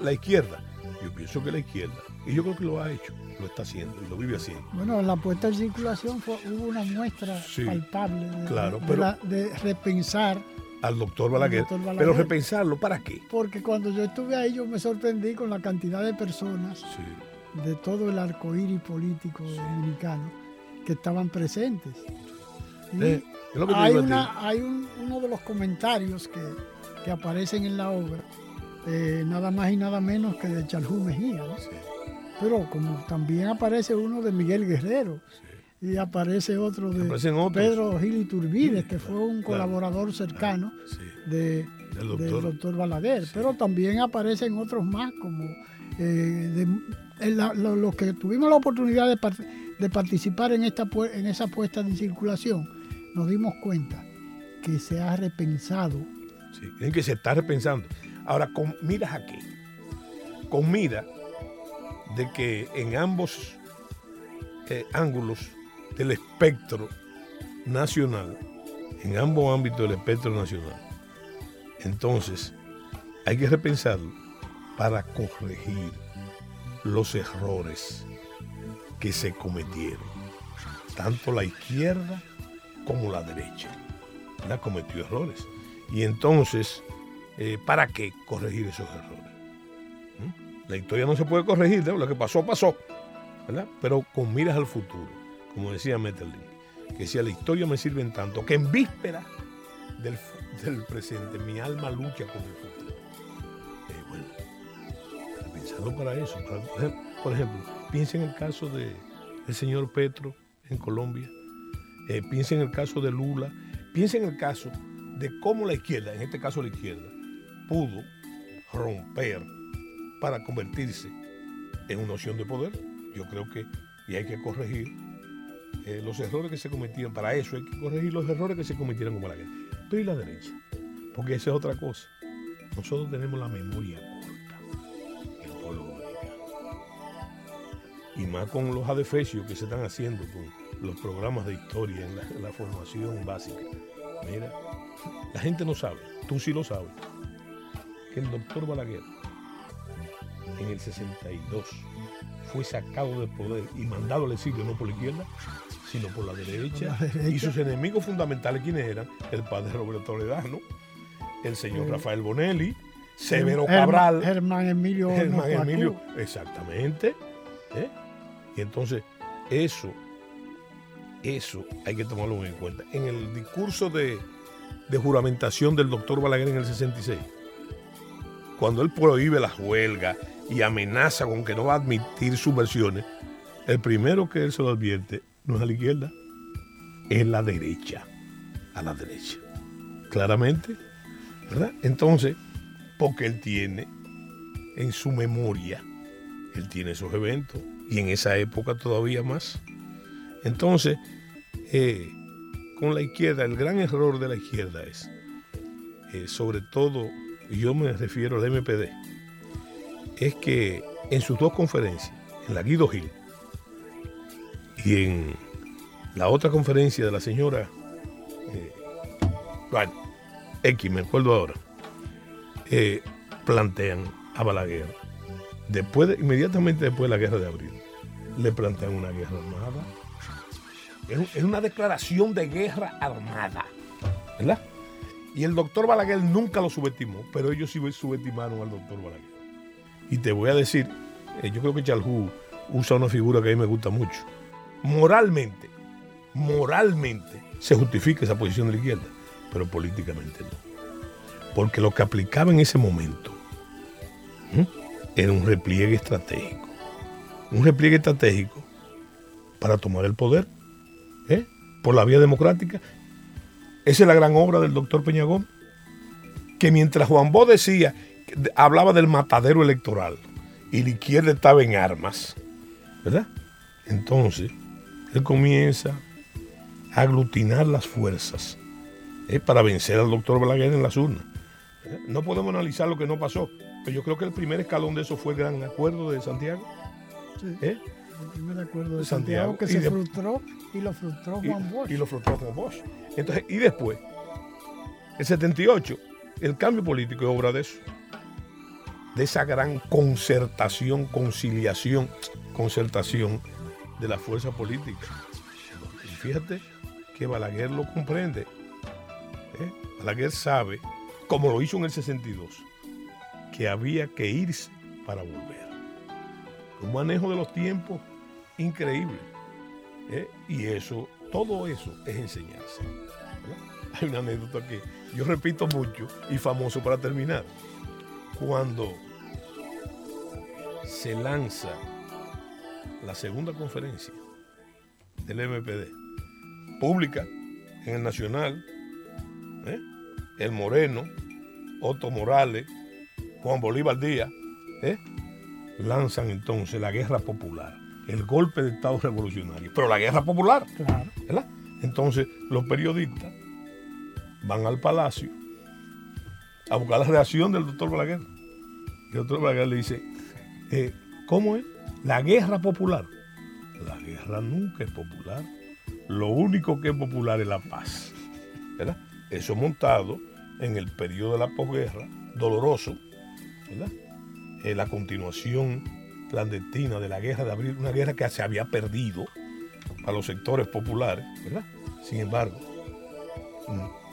la izquierda, yo pienso que la izquierda, y yo creo que lo ha hecho, lo está haciendo y lo vive haciendo. Bueno, la puesta en circulación fue, hubo una muestra palpable de, claro, de, repensar al doctor Balaguer, Pero repensarlo, ¿para qué? Porque cuando yo estuve ahí, yo me sorprendí con la cantidad de personas de todo el arcoíris político dominicano que estaban presentes. Eh, hay, una, hay uno de los comentarios que, que aparecen en la obra, eh, nada más y nada menos que de Charjú Mejía. Pero como también aparece uno de Miguel Guerrero. Y aparece otro de Pedro Gil Iturbide, que fue un colaborador cercano de, del doctor, Balaguer. Pero también aparecen otros más, como eh, los que tuvimos la oportunidad de, de participar en, esta, en esa puesta en circulación nos dimos cuenta que se ha repensado. Sí, que se está repensando. Ahora, con miras a qué? Con mira de que en ambos eh, ángulos del espectro nacional, en ambos ámbitos del espectro nacional, entonces hay que repensarlo para corregir los errores que se cometieron, tanto la izquierda como la derecha. La cometió errores. Y entonces, eh, ¿para qué corregir esos errores? ¿Mm? La historia no se puede corregir, lo que pasó, pasó. ¿verdad? Pero con miras al futuro, como decía Metterlin, que decía, la historia me sirve en tanto que en víspera del, presente mi alma lucha con el futuro. Eh, bueno, pensando para eso. por ejemplo, piensa en el caso del señor Petro en Colombia eh, piensa en el caso de Lula, piensa en el caso de cómo la izquierda, en este caso la izquierda, pudo romper para convertirse en una opción de poder. Yo creo que y hay que corregir eh, los errores que se cometían. Para eso hay que corregir los errores que se cometieron como la guerra. Pero y la derecha, porque esa es otra cosa. Nosotros tenemos la memoria corta. Y más con los adefesios que se están haciendo con los programas de historia en la, formación básica. Mira, la gente no sabe, tú sí lo sabes, que el doctor Balaguer en el 62 fue sacado del poder y mandado al exilio no por la izquierda, sino por la derecha. Y sus enemigos fundamentales, ¿quiénes eran? El padre Roberto Toledano, el señor eh, Rafael Bonelli, Severo Cabral. Germán Emilio. Germán Emilio, exactamente. ¿eh? Y entonces, eso eso hay que tomarlo en cuenta. En el discurso de, juramentación del doctor Balaguer en el 66, cuando él prohíbe las huelgas y amenaza con que no va a admitir subversiones, el primero que él se lo advierte no es a la izquierda, es la derecha, a la derecha. Claramente, ¿verdad? Entonces, porque él tiene en su memoria, él tiene esos eventos y en esa época todavía más. Entonces, eh, con la izquierda, el gran error de la izquierda es, eh, sobre todo, y yo me refiero al MPD, es que en sus dos conferencias, en la Guido Gil y en la otra conferencia de la señora, eh, bueno, X, me acuerdo ahora, plantean a Balaguer, después inmediatamente después de la guerra de abril, le plantean una guerra armada es, una declaración de guerra armada. ¿Verdad? Y el doctor Balaguer nunca lo subestimó, pero ellos sí subestimaron al doctor Balaguer. Y te voy a decir, eh, yo creo que Chalhu usa una figura que a mí me gusta mucho. Moralmente, moralmente se justifica esa posición de la izquierda, pero políticamente no. Porque lo que aplicaba en ese momento era un repliegue estratégico. Un repliegue estratégico para tomar el poder ¿eh? por la vía democrática. Esa es la gran obra del doctor Peñagón, que mientras Juan Bo decía, hablaba del matadero electoral y la izquierda estaba en armas, ¿verdad? Entonces, él comienza a aglutinar las fuerzas ¿eh? para vencer al doctor Balaguer en las urnas. ¿eh? No podemos analizar lo que no pasó, pero yo creo que el primer escalón de eso fue el gran acuerdo de Santiago, ¿Eh? Yo me acuerdo de Santiago, que se frustró y lo frustró Juan Bosch. Y lo frustró Juan Bosch. Entonces, y después, el 78, el cambio político es obra de eso. De esa gran concertación, conciliación, concertación de la fuerza política. Y fíjate que Balaguer lo comprende. ¿eh? Balaguer sabe, como lo hizo en el 62, que había que irse para volver. Un manejo de los tiempos increíble. ¿eh? Y eso, todo eso es enseñanza. Hay una anécdota que yo repito mucho y famoso para terminar. Cuando se lanza la segunda conferencia del MPD, pública, en el Nacional, ¿eh? el Moreno, Otto Morales, Juan Bolívar Díaz, ¿eh? lanzan entonces la guerra popular, el golpe de Estado revolucionario, pero la guerra popular. ¿verdad? Entonces los periodistas van al palacio a buscar la reacción del doctor Balaguer. Y el doctor Balaguer le dice, eh, ¿cómo es? La guerra popular. La guerra nunca es popular. Lo único que es popular es la paz. ¿verdad? Eso montado en el periodo de la posguerra, doloroso, ¿verdad? Eh, la continuación clandestina de la guerra de abril, una guerra que se había perdido a los sectores populares, ¿verdad? Sin embargo,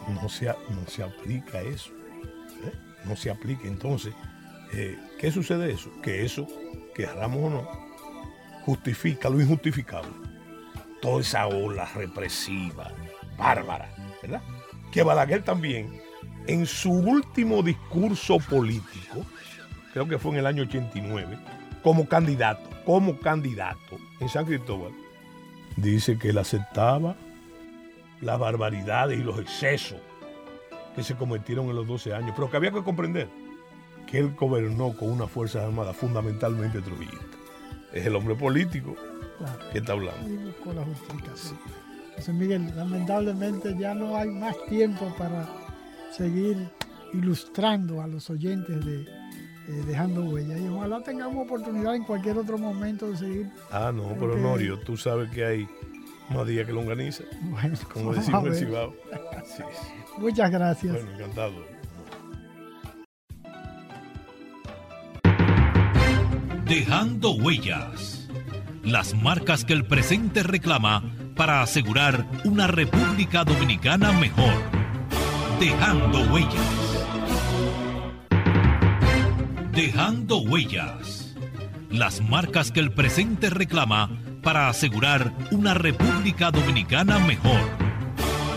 no se, no se aplica eso, ¿eh? no se aplica. Entonces, eh, ¿qué sucede eso? Que eso, queramos o no, justifica lo injustificable. Toda esa ola represiva, bárbara, ¿verdad? Que Balaguer también, en su último discurso político, creo que fue en el año 89, como candidato, como candidato en San Cristóbal, dice que él aceptaba las barbaridades y los excesos que se cometieron en los 12 años, pero que había que comprender que él gobernó con una fuerza armada fundamentalmente trujillista. Es el hombre político que está hablando. Buscó la justificación. José Miguel, lamentablemente ya no hay más tiempo para seguir ilustrando a los oyentes de eh, dejando huella. Y ojalá tengamos oportunidad en cualquier otro momento de seguir. Ah, no, pero Norio, tú sabes que hay más días que lo organiza. Bueno, como <laughs> decimos en Cibao. <laughs> Muchas gracias. Bueno, encantado. Dejando huellas. Las marcas que el presente reclama para asegurar una República Dominicana mejor. Dejando huellas. Dejando huellas. Las marcas que el presente reclama para asegurar una República Dominicana mejor.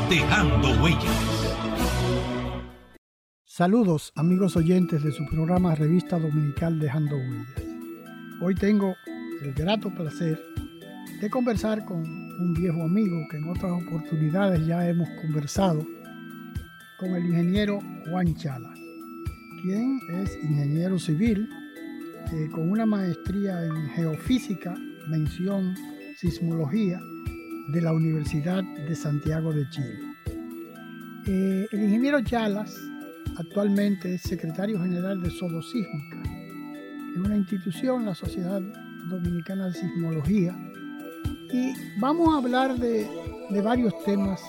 Dejando huellas. Saludos amigos oyentes de su programa Revista Dominical Dejando Huellas. Hoy tengo el grato placer de conversar con un viejo amigo que en otras oportunidades ya hemos conversado, con el ingeniero Juan Chala quien es ingeniero civil con una maestría en geofísica, mención sismología de la Universidad de Santiago de Chile. Eh, el ingeniero Chalas actualmente es secretario general de Sodosísmica, en una institución, la Sociedad Dominicana de Sismología, y vamos a hablar de, de varios temas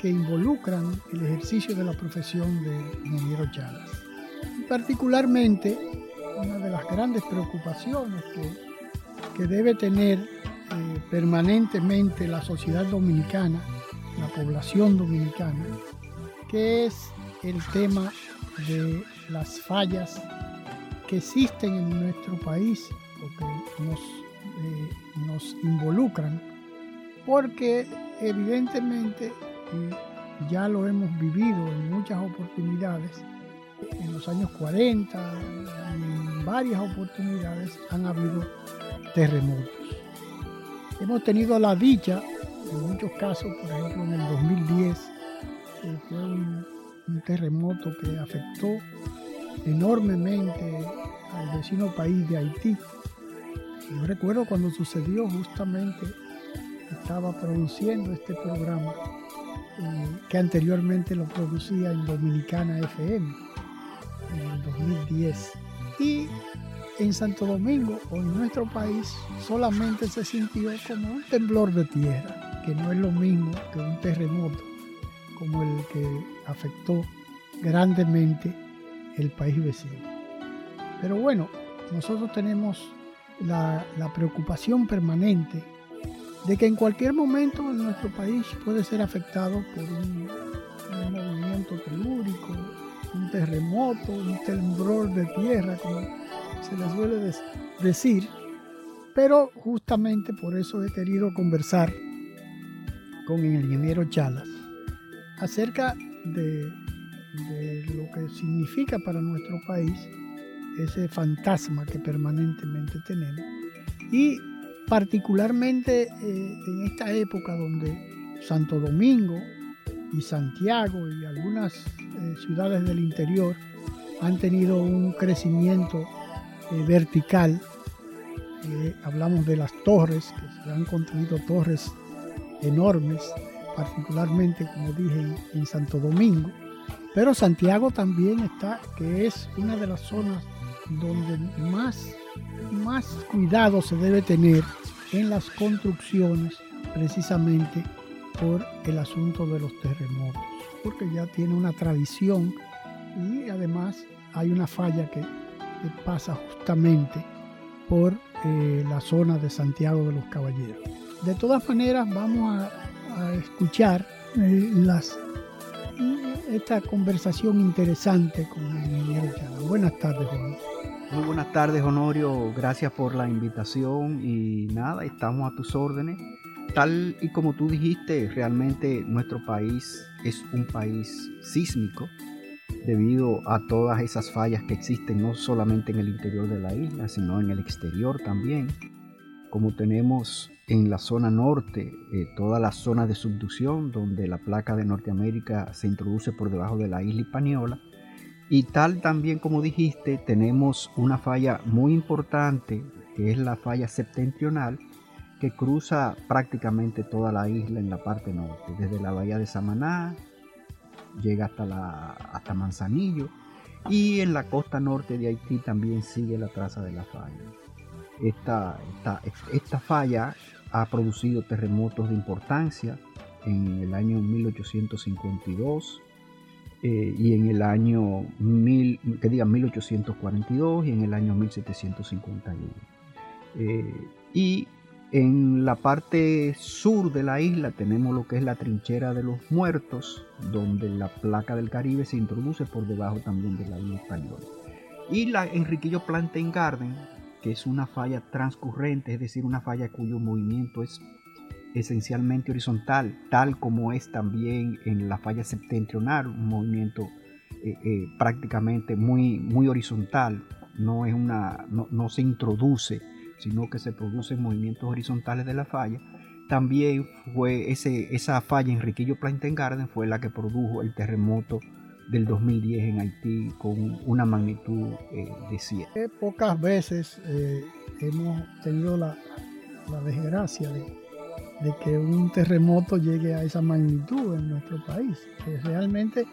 que involucran el ejercicio de la profesión de ingeniero Chalas particularmente una de las grandes preocupaciones que, debe tener eh, permanentemente la sociedad dominicana, la población dominicana, que es el tema de las fallas que existen en nuestro país o que nos, eh, nos involucran, porque evidentemente, ya lo hemos vivido en muchas oportunidades, en los años 40, en varias oportunidades han habido terremotos. Hemos tenido la dicha, en muchos casos, por ejemplo en el 2010, que fue un, terremoto que afectó enormemente al vecino país de Haití. Yo recuerdo cuando sucedió justamente, estaba produciendo este programa eh, que anteriormente lo producía en Dominicana FM en el 2010. Y en Santo Domingo o en nuestro país solamente se sintió como un temblor de tierra, que no es lo mismo que un terremoto como el que afectó grandemente el país vecino. Pero bueno, nosotros tenemos la, preocupación permanente de que en cualquier momento nuestro país puede ser afectado por un, movimiento telúrico, un terremoto, un temblor de tierra, como se le suele decir. Pero justamente por eso he querido conversar con el ingeniero Chalas acerca de, lo que significa para nuestro país ese fantasma que permanentemente tenemos. Y particularmente eh, en esta época donde Santo Domingo y Santiago y algunas eh, ciudades del interior han tenido un crecimiento eh, vertical. hablamos de las torres, que se han construido torres enormes, particularmente, como dije, en Santo Domingo. Pero Santiago también está, que es una de las zonas donde más, más cuidado se debe tener en las construcciones precisamente por el asunto de los terremotos, porque ya tiene una tradición y además hay una falla que, pasa justamente por eh, la zona de Santiago de los Caballeros. De todas maneras, vamos a, escuchar eh, las, esta conversación interesante con el ingeniero Chana. Buenas tardes, Juan. Muy buenas tardes, Honorio. Gracias por la invitación y nada, estamos a tus órdenes. Tal y como tú dijiste, realmente nuestro país es un país sísmico debido a todas esas fallas que existen no solamente en el interior de la isla, sino en el exterior también. Como tenemos en la zona norte eh, toda la zona de subducción donde la placa de Norteamérica se introduce por debajo de la isla Hispaniola, y tal también como dijiste, tenemos una falla muy importante, que es la falla septentrional, que cruza prácticamente toda la isla en la parte norte, desde la bahía de Samaná, llega hasta, la, hasta Manzanillo, y en la costa norte de Haití también sigue la traza de la falla. Esta, esta, esta falla ha producido terremotos de importancia en el año 1852, eh, y en el año mil, que diga 1842 y en el año 1751. Eh, y en la parte sur de la isla tenemos lo que es la trinchera de los muertos, donde la placa del Caribe se introduce por debajo también de la isla española. Y la Enriquillo Plantain Garden, que es una falla transcurrente, es decir, una falla cuyo movimiento es esencialmente horizontal, tal como es también en la falla septentrional, un movimiento eh, eh, prácticamente muy, muy horizontal, no, es una, no, se introduce, sino que se producen movimientos horizontales de la falla. También fue ese, esa falla en Riquillo Plantain Garden fue la que produjo el terremoto del 2010 en Haití con una magnitud eh, de 7. Pocas veces hemos tenido la, la desgracia de de que un terremoto llegue a esa magnitud en nuestro país. Que realmente,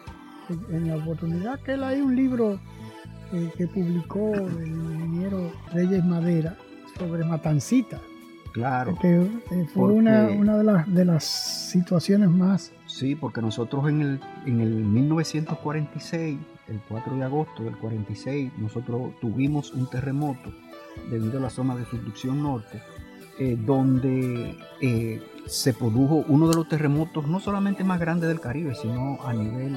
en la oportunidad que él hay un libro eh, que publicó el ingeniero Reyes Madera sobre Matancita. Claro. Que eh, fue una, una de, las, de las situaciones más. Sí, porque nosotros en el, en el 1946, el 4 de agosto del 46, nosotros tuvimos un terremoto debido a la zona de subducción norte eh, donde eh, se produjo uno de los terremotos no solamente más grandes del Caribe, sino a nivel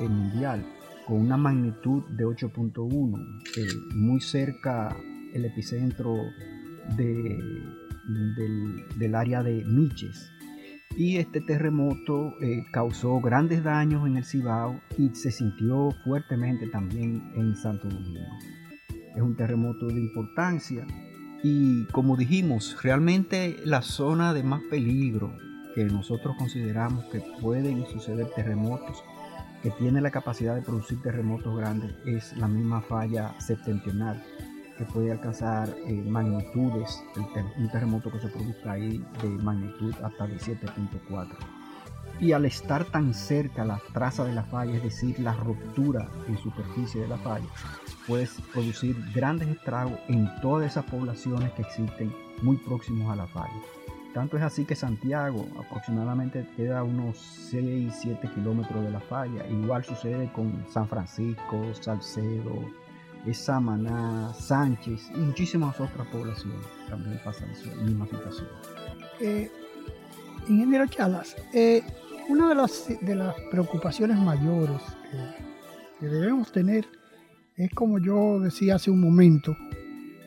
eh, mundial, con una magnitud de 8.1, muy cerca el epicentro del, área de Miches. Y este terremoto causó grandes daños en el Cibao y se sintió fuertemente también en Santo Domingo. Es un terremoto de importancia y como dijimos, realmente la zona de más peligro que nosotros consideramos que pueden suceder terremotos, que tiene la capacidad de producir terremotos grandes, es la misma falla septentrional, que puede alcanzar eh, magnitudes, un terremoto que se produzca ahí de magnitud hasta 17.4. Y al estar tan cerca la traza de la falla, es decir, la ruptura en superficie de la falla, puede producir grandes estragos en todas esas poblaciones que existen muy próximos a la falla. Tanto es así que Santiago aproximadamente queda unos 6, 7 kilómetros de la falla. Igual sucede con San Francisco, Salcedo, Samaná, Sánchez y muchísimas otras poblaciones. También pasan la misma situación. Eh, ingeniero Chalas, eh, una de las, preocupaciones mayores que debemos tener es como yo decía hace un momento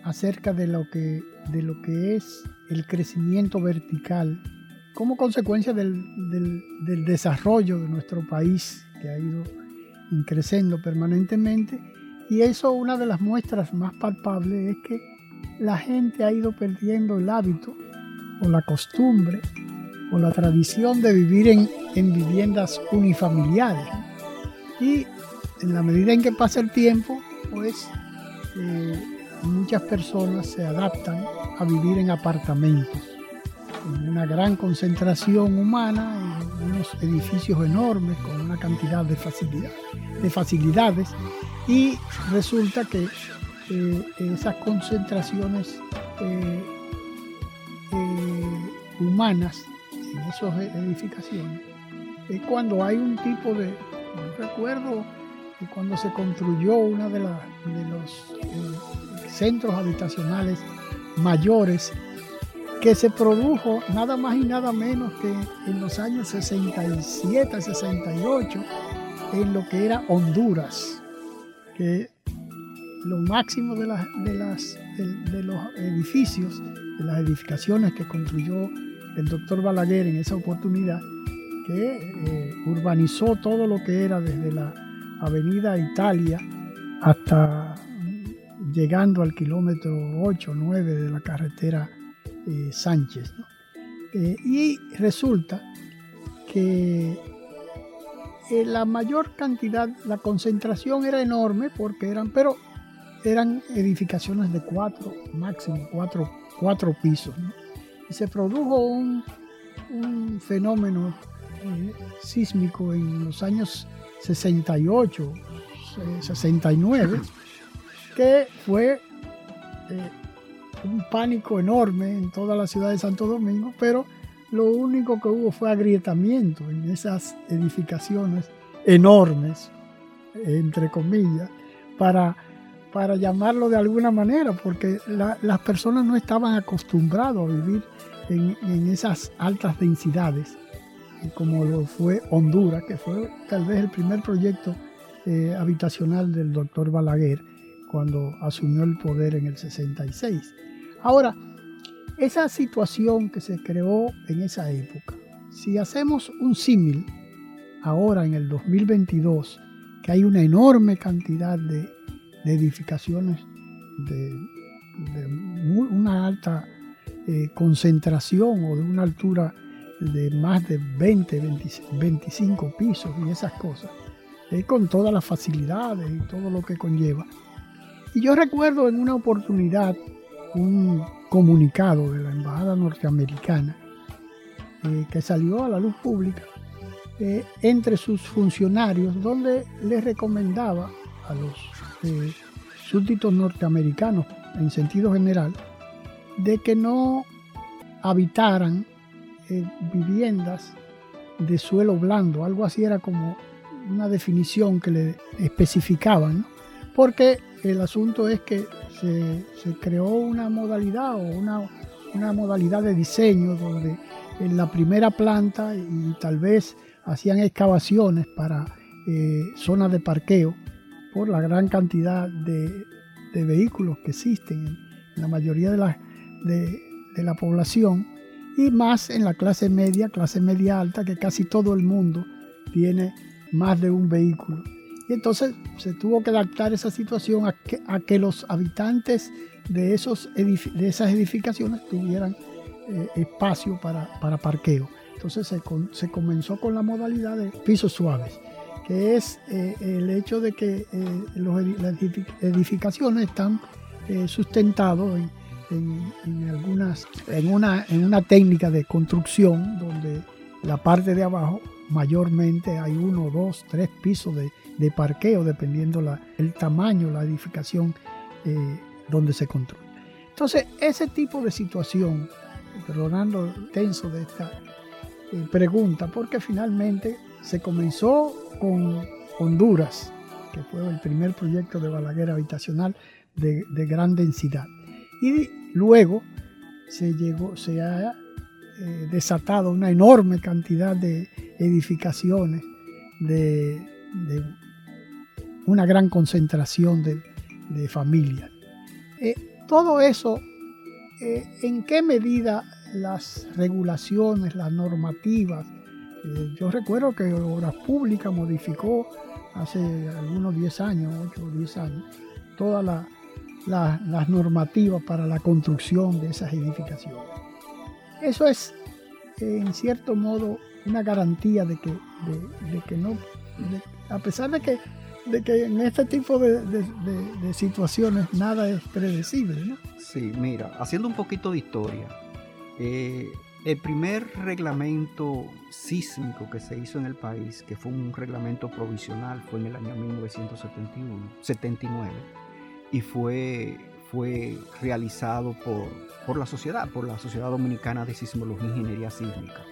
acerca de lo que, de lo que es el crecimiento vertical como consecuencia del, desarrollo de nuestro país que ha ido creciendo permanentemente. Y eso una de las muestras más palpables es que la gente ha ido perdiendo el hábito o la costumbre o la tradición de vivir en, en viviendas unifamiliares. Y en la medida en que pasa el tiempo, pues eh, muchas personas se adaptan a vivir en apartamentos, en una gran concentración humana, en unos edificios enormes con una cantidad de, de facilidades y resulta que eh, esas concentraciones eh, humanas en esas edificaciones es cuando hay un tipo de, recuerdo y cuando se construyó uno de, de los eh, centros habitacionales mayores que se produjo nada más y nada menos que en los años 67, 68, en lo que era Honduras, que lo máximo de, las, de, los edificios, de las edificaciones que construyó el doctor Balaguer en esa oportunidad, que eh, urbanizó todo lo que era desde la Avenida Italia hasta llegando al kilómetro 8 9 de la carretera eh, Sánchez. Eh, y resulta que eh, la mayor cantidad, la concentración era enorme porque eran, pero eran edificaciones de cuatro, máximo cuatro, cuatro pisos. Y se produjo un, fenómeno sísmico en los años 68, 69, que fue eh, un pánico enorme en toda la ciudad de Santo Domingo, pero lo único que hubo fue agrietamiento en esas edificaciones enormes, entre comillas, para, para llamarlo de alguna manera, porque las personas no estaban acostumbrados a vivir en, en esas altas densidades como lo fue Honduras, que fue tal vez el primer proyecto eh, habitacional del doctor Balaguer cuando asumió el poder en el 66. Ahora, esa situación que se creó en esa época, si hacemos un símil ahora en el 2022, que hay una enorme cantidad de, edificaciones de, una alta eh, concentración o de una altura de más de 20, 25 pisos y esas cosas, eh, con todas las facilidades y todo lo que conlleva. Y yo recuerdo en una oportunidad un comunicado de la Embajada Norteamericana eh, que salió a la luz pública eh, entre sus funcionarios donde les recomendaba a los súbditos norteamericanos en sentido general de que no habitaran eh, viviendas de suelo blando, algo así era como una definición que le especificaban, porque el asunto es que se, creó una modalidad o una, modalidad de diseño donde en la primera planta y tal vez hacían excavaciones para eh, zonas de parqueo por la gran cantidad de, vehículos que existen en, la mayoría de la, de la población y más en la clase media, clase media alta, que casi todo el mundo tiene más de un vehículo. Y entonces se tuvo que adaptar esa situación a que, a que los habitantes de, esos de esas edificaciones tuvieran eh, espacio para, para, parqueo. Entonces se, se, comenzó con la modalidad de pisos suaves, que es eh, el hecho de que eh, las edificaciones están sustentados en en, algunas, en una, en una técnica de construcción donde la parte de abajo mayormente hay uno, dos, tres pisos de, parqueo, dependiendo la, el tamaño, la edificación eh, donde se construye. Entonces, ese tipo de situación, perdonando el tenso de esta eh, pregunta, porque finalmente se comenzó con Honduras, que fue el primer proyecto de Balaguer habitacional de, gran densidad. Y luego se, llegó, se ha eh, desatado una enorme cantidad de edificaciones, de, una gran concentración de, familias. Eh, todo eso, eh, ¿en qué medida las regulaciones, las normativas? yo recuerdo que Obras Públicas modificó hace algunos 10 años, 8 o 10 años, todas las normativas para la construcción de esas edificaciones. Eso es, en cierto modo, una garantía de que, de, que no, a pesar de que, de que en este tipo de, situaciones nada es predecible. ¿no? Sí, mira, haciendo un poquito de historia, eh, el primer reglamento sísmico que se hizo en el país, que fue un reglamento provisional, fue en el año 1971, 79, y fue, fue realizado por, por la sociedad, por la Sociedad Dominicana de Sismología e Ingeniería Sísmica.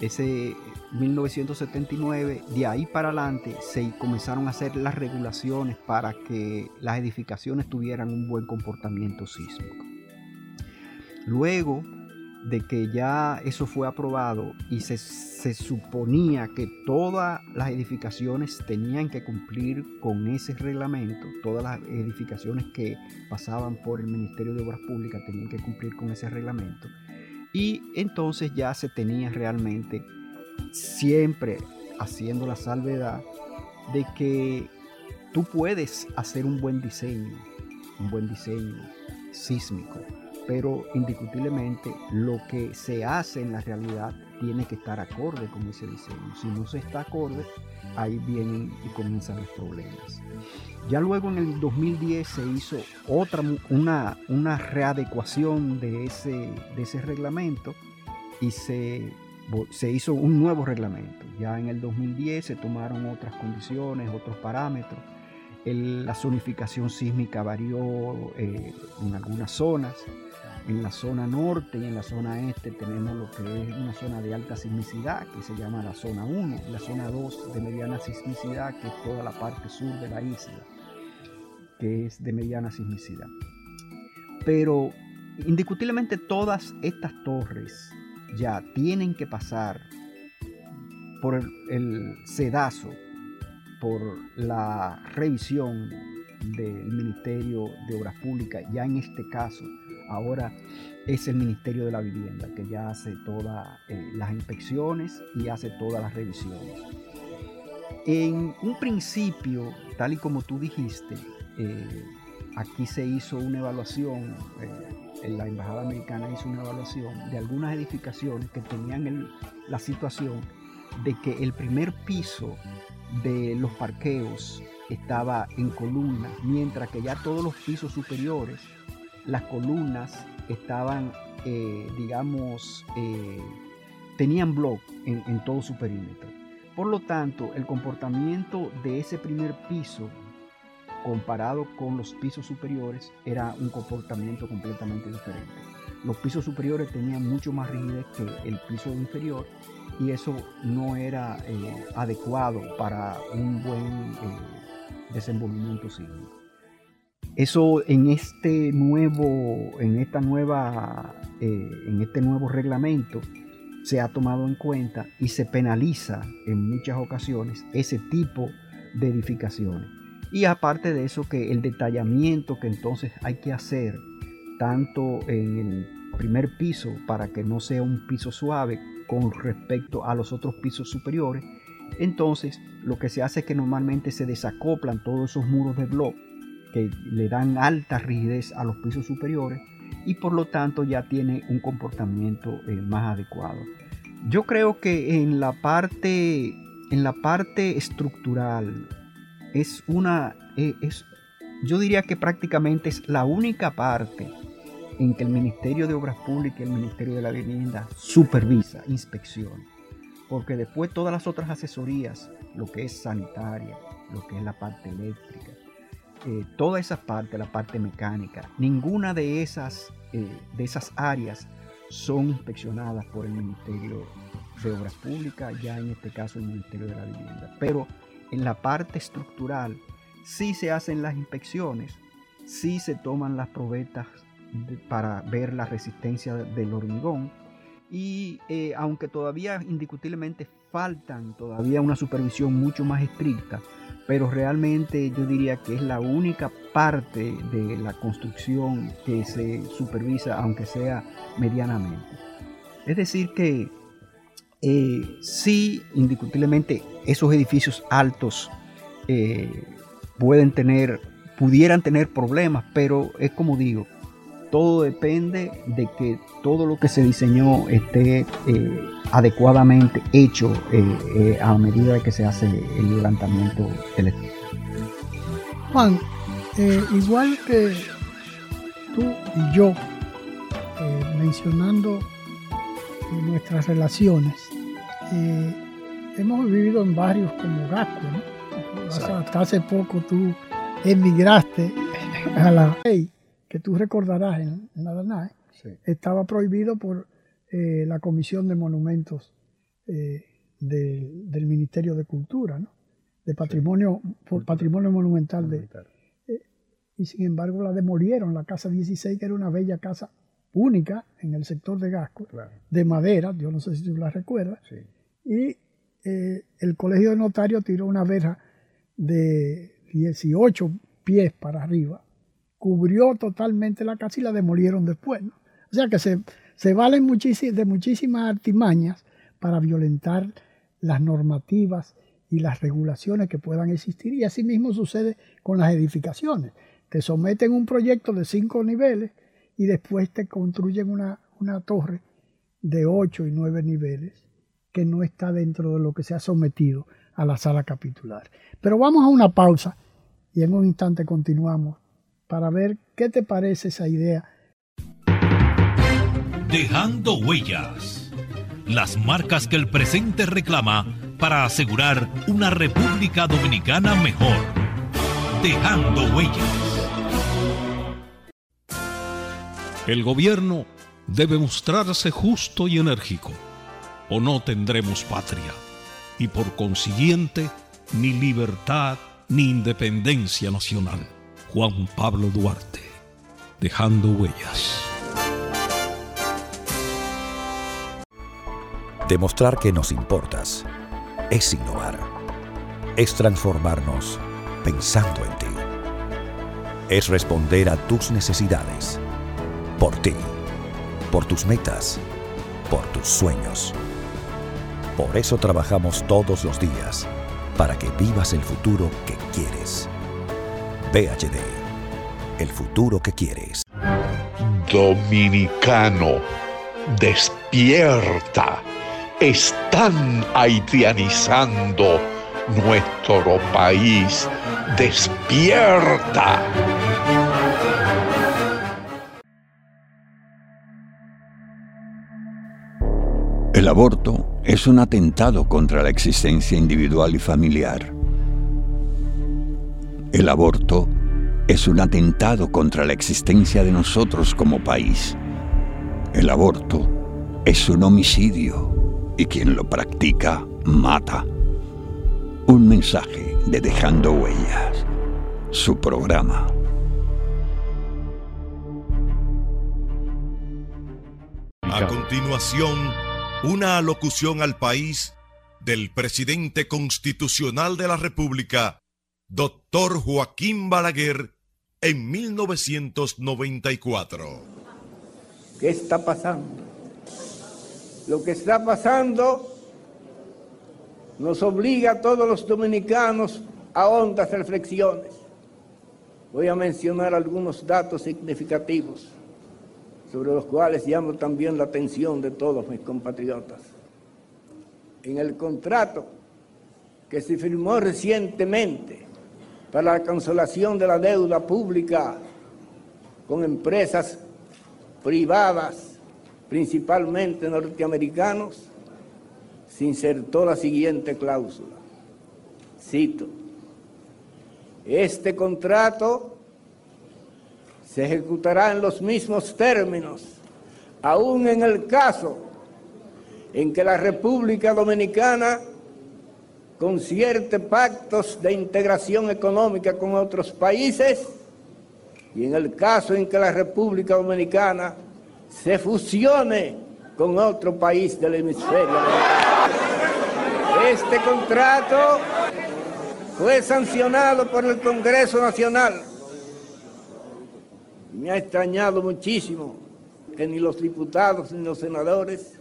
Ese 1979, de ahí para adelante, se comenzaron a hacer las regulaciones para que las edificaciones tuvieran un buen comportamiento sísmico. Luego, de que ya eso fue aprobado y se, suponía que todas las edificaciones tenían que cumplir con ese reglamento, todas las edificaciones que pasaban por el Ministerio de Obras Públicas tenían que cumplir con ese reglamento. Y entonces ya se tenía realmente siempre haciendo la salvedad de que tú puedes hacer un buen diseño, un buen diseño sísmico, pero indiscutiblemente lo que se hace en la realidad tiene que estar acorde con ese diseño. Si no se está acorde, ahí vienen y comienzan los problemas. Ya luego en el 2010 se hizo otra, una, una readecuación de ese, de ese reglamento y se, se hizo un nuevo reglamento. Ya en el 2010 se tomaron otras condiciones, otros parámetros. la zonificación sísmica varió eh, en algunas zonas. En la zona norte y en la zona este tenemos lo que es una zona de alta sismicidad, que se llama la zona 1, la zona 2 de mediana sismicidad, que es toda la parte sur de la isla, que es de mediana sismicidad. Pero indiscutiblemente todas estas torres ya tienen que pasar por el, sedazo, por la revisión del Ministerio de Obras Públicas, ya en este caso ahora es el Ministerio de la Vivienda que ya hace todas eh, las inspecciones y hace todas las revisiones. En un principio, tal y como tú dijiste, eh, aquí se hizo una evaluación, eh, la Embajada Americana hizo una evaluación de algunas edificaciones que tenían la situación de que el primer piso de los parqueos estaba en columna, mientras que ya todos los pisos superiores las columnas estaban, eh, digamos, eh, tenían block en, todo su perímetro. Por lo tanto, el comportamiento de ese primer piso comparado con los pisos superiores era un comportamiento completamente diferente. Los pisos superiores tenían mucho más rigidez que el piso inferior y eso no era eh, adecuado para un buen desenvolvimiento sísmico. Eso en este nuevo, en esta nueva, eh, en este nuevo reglamento se ha tomado en cuenta y se penaliza en muchas ocasiones ese tipo de edificaciones. Y aparte de eso, que el detallamiento que entonces hay que hacer, tanto en el primer piso, para que no sea un piso suave con respecto a los otros pisos superiores, entonces lo que se hace es que normalmente se desacoplan todos esos muros de bloque que le dan alta rigidez a los pisos superiores y por lo tanto ya tiene un comportamiento eh, más adecuado. Yo creo que en la parte, en la parte estructural es una, eh, es, yo diría que prácticamente es la única parte en que el Ministerio de Obras Públicas y el Ministerio de la Vivienda supervisa, inspecciona. porque después todas las otras asesorías, lo que es sanitaria, lo que es la parte eléctrica, eh, toda esa parte, la parte mecánica, ninguna de esas, eh, de esas áreas son inspeccionadas por el Ministerio de Obras Públicas, ya en este caso el Ministerio de la Vivienda. Pero en la parte estructural sí se hacen las inspecciones, sí se toman las probetas para ver la resistencia del hormigón y eh, aunque todavía indiscutiblemente faltan todavía una supervisión mucho más estricta, pero realmente yo diría que es la única parte de la construcción que se supervisa, aunque sea medianamente. Es decir, que eh, sí, indiscutiblemente, esos edificios altos eh, pueden tener, pudieran tener problemas, pero es como digo, todo depende de que todo lo que se diseñó esté eh, adecuadamente hecho a medida que se hace el levantamiento eléctrico. Juan, igual que tú y yo, mencionando nuestras relaciones, hemos vivido en barrios como Gasco, Hasta hace poco tú emigraste a la que tú recordarás en, la DANAE, estaba prohibido por eh, la Comisión de Monumentos eh, del Ministerio de Cultura, ¿no? de patrimonio, por patrimonio monumental. De, eh, y sin embargo la demolieron, la casa 16, que era una bella casa única en el sector de Gasco, de madera, yo no sé si tú la recuerdas, y el colegio de notarios tiró una verja de 18 pies para arriba, cubrió totalmente la casa y la demolieron después. O sea que se, se valen de muchísimas artimañas para violentar las normativas y las regulaciones que puedan existir. Y así mismo sucede con las edificaciones. Te someten un proyecto de cinco niveles y después te construyen una, una torre de ocho y nueve niveles que no está dentro de lo que se ha sometido a la sala capitular. Pero vamos a una pausa y en un instante continuamos para ver qué te parece esa idea. Dejando huellas. Las marcas que el presente reclama para asegurar una República Dominicana mejor. Dejando huellas. El gobierno debe mostrarse justo y enérgico, o no tendremos patria, y por consiguiente ni libertad ni independencia nacional. Juan Pablo Duarte, dejando huellas. Demostrar que nos importas es innovar, es transformarnos pensando en ti, es responder a tus necesidades, por ti, por tus metas, por tus sueños. Por eso trabajamos todos los días, para que vivas el futuro que quieres PHD, el futuro que quieres. Dominicano, despierta. Están haitianizando nuestro país. Despierta. El aborto es un atentado contra la existencia individual y familiar el aborto es un atentado contra la existencia de nosotros como país. El aborto es un homicidio y quien lo practica mata. Un mensaje de Dejando Huellas, su programa. A continuación, una alocución al país del presidente constitucional de la República, Doctor Joaquín Balaguer en 1994. ¿Qué está pasando? Lo que está pasando nos obliga a todos los dominicanos a hondas reflexiones. Voy a mencionar algunos datos significativos sobre los cuales llamo también la atención de todos mis compatriotas. En el contrato que se firmó recientemente para la cancelación de la deuda pública con empresas privadas, principalmente norteamericanos, se insertó la siguiente cláusula. Cito, este contrato se ejecutará en los mismos términos, aún en el caso en que la República Dominicana concierte pactos de integración económica con otros países y en el caso en que la República Dominicana se fusione con otro país del hemisferio. Este contrato fue sancionado por el Congreso Nacional. Me ha extrañado muchísimo que ni los diputados ni los senadores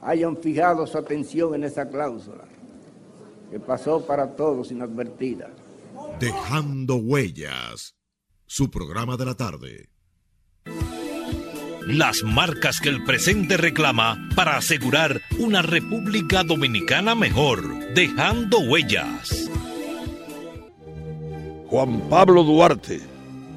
hayan fijado su atención en esa cláusula, que pasó para todos inadvertida. Dejando huellas, su programa de la tarde las marcas que el presente reclama para asegurar una República Dominicana mejor, dejando huellas. Juan Pablo Duarte,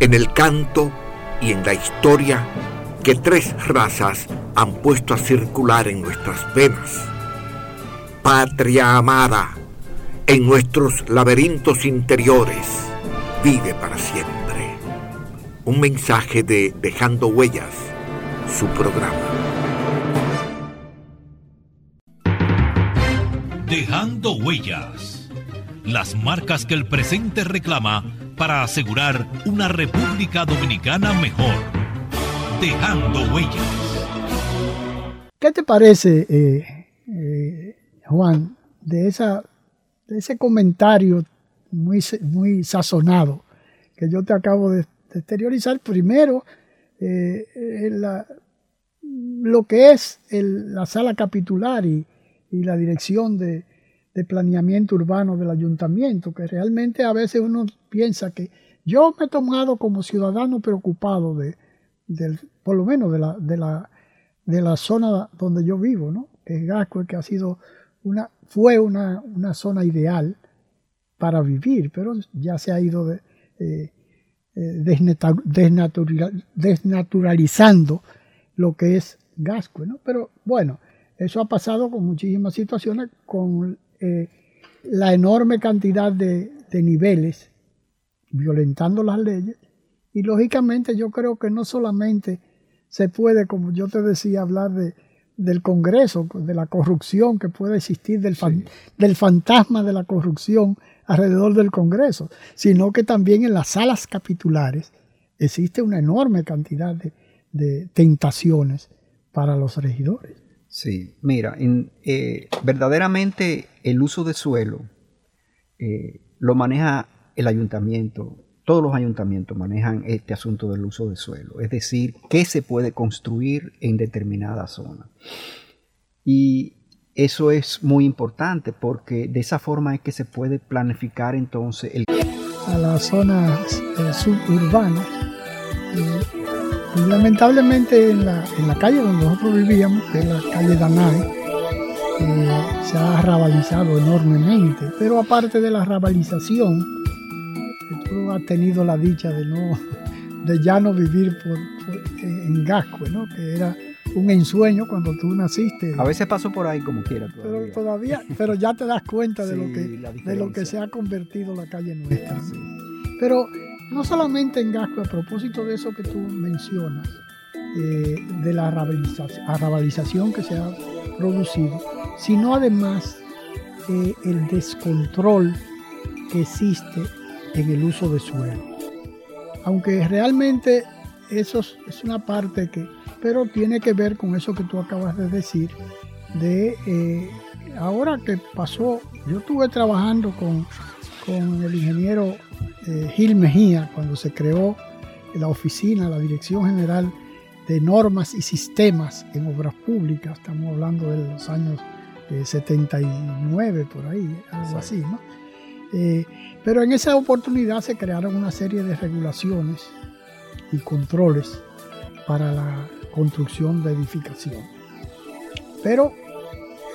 en el canto y en la historia que tres razas han puesto a circular en nuestras venas. Patria amada, en nuestros laberintos interiores, vive para siempre un mensaje de Dejando Huellas, su programa. Dejando Huellas, las marcas que el presente reclama para asegurar una República Dominicana mejor. Dejando Huellas. ¿Qué te parece, eh, eh, Juan, de, esa, ese comentario muy, muy sazonado que yo te acabo de exteriorizar primero eh, lo que es la sala capitular y, la dirección de, planeamiento urbano del ayuntamiento, que realmente a veces uno piensa que yo me he tomado como ciudadano preocupado de, por lo menos de la, de la, de la zona donde yo vivo, ¿no? que es Gasco, que ha sido una, fue una, zona ideal para vivir, pero ya se ha ido eh, eh, desnaturalizando lo que es Gascue. ¿no? Pero bueno, eso ha pasado con muchísimas situaciones, con eh, la enorme cantidad de, niveles violentando las leyes. Y lógicamente yo creo que no solamente se puede, como yo te decía, hablar de, del Congreso, de la corrupción que puede existir, del, del fantasma de la corrupción alrededor del Congreso, sino que también en las salas capitulares existe una enorme cantidad de, tentaciones para los regidores. Sí, mira, eh, verdaderamente el uso de suelo eh, lo maneja el ayuntamiento, todos los ayuntamientos manejan este asunto del uso de suelo, es decir, qué se puede construir en determinada zona. Y eso es muy importante porque de esa forma es que se puede planificar entonces el... A las zonas eh, suburbanas. Eh, lamentablemente en la, calle donde nosotros vivíamos, que es la calle Danay, eh, se ha rabalizado enormemente. Pero aparte de la rabalización, tú has tenido la dicha de no de ya no vivir por, en Gascue, ¿no? que era un ensueño cuando tú naciste. A veces paso por ahí como quiera todavía. Pero todavía, pero ya te das cuenta de, lo que, de lo que se ha convertido la calle nuestra. Pero no solamente en Gasco, a propósito de eso que tú mencionas, eh, de la arrabalización que se ha producido, sino además eh, el descontrol que existe en el uso de suelo. Aunque realmente eso es una parte que, pero tiene que ver con eso que tú acabas de decir, de eh, ahora que pasó, yo estuve trabajando con, con el ingeniero eh, Gil Mejía cuando se creó la oficina, la Dirección General de Normas y Sistemas en Obras Públicas, estamos hablando de los años 79 eh, por ahí, algo así, ¿no? Pero en esa oportunidad se crearon una serie de regulaciones y controles para la construcción de edificación. Pero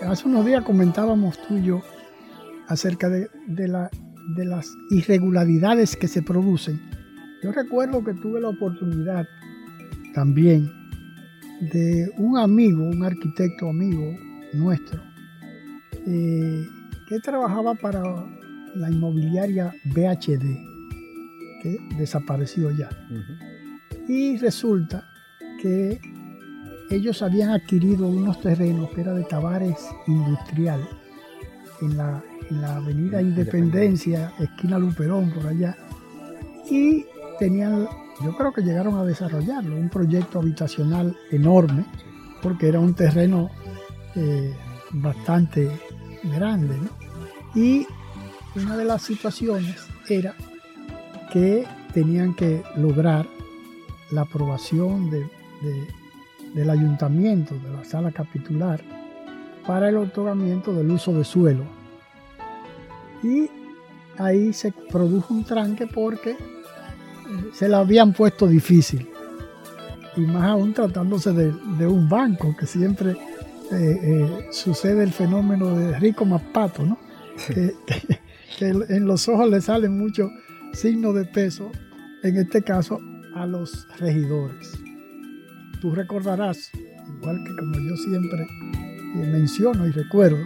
hace unos días comentábamos tú y yo acerca de las irregularidades que se producen. Yo recuerdo que tuve la oportunidad también de un amigo, un arquitecto amigo nuestro, eh, que trabajaba para la inmobiliaria BHD, que desapareció ya. Y resulta que ellos habían adquirido unos terrenos que era de Tavares Industrial en la, avenida Independencia, esquina Luperón, por allá. Y tenían, yo creo que llegaron a desarrollarlo, un proyecto habitacional enorme, porque era un terreno eh, bastante grande. Y una de las situaciones era que tenían que lograr la aprobación del ayuntamiento, de la sala capitular, para el otorgamiento del uso de suelo. Y ahí se produjo un tranque porque eh, se la habían puesto difícil. Y más aún tratándose de, un banco, que siempre eh, eh, sucede el fenómeno de rico más pato, ¿no? que, en los ojos le salen muchos signos de peso, en este caso a los regidores. Tú recordarás, igual que como yo siempre menciono y recuerdo,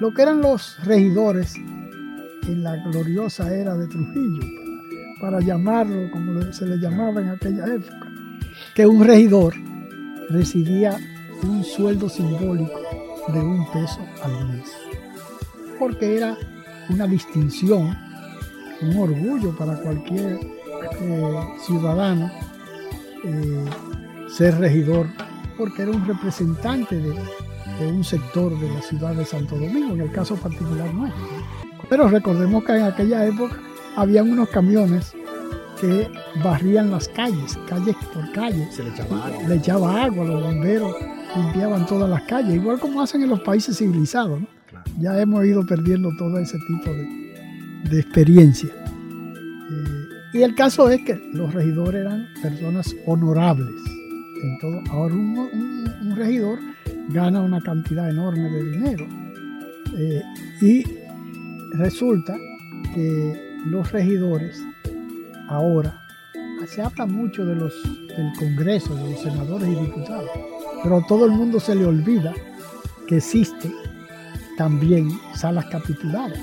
lo que eran los regidores en la gloriosa era de Trujillo, para, llamarlo como se le llamaba en aquella época, que un regidor recibía un sueldo simbólico de un peso al mes, porque era una distinción, un orgullo para cualquier eh, ciudadano eh, ser regidor, porque era un representante de, un sector de la ciudad de Santo Domingo, en el caso particular nuestro. Pero recordemos que en aquella época habían unos camiones que barrían las calles, calle por calle. Se le echaba agua. Le echaba agua, los bomberos limpiaban todas las calles, igual como hacen en los países civilizados. Ya hemos ido perdiendo todo ese tipo de, experiencia. Eh, y el caso es que los regidores eran personas honorables. En todo. Ahora un, regidor gana una cantidad enorme de dinero. Eh, y resulta que los regidores ahora se habla mucho de los, del Congreso, de los senadores y diputados, pero a todo el mundo se le olvida que existe también salas capitulares.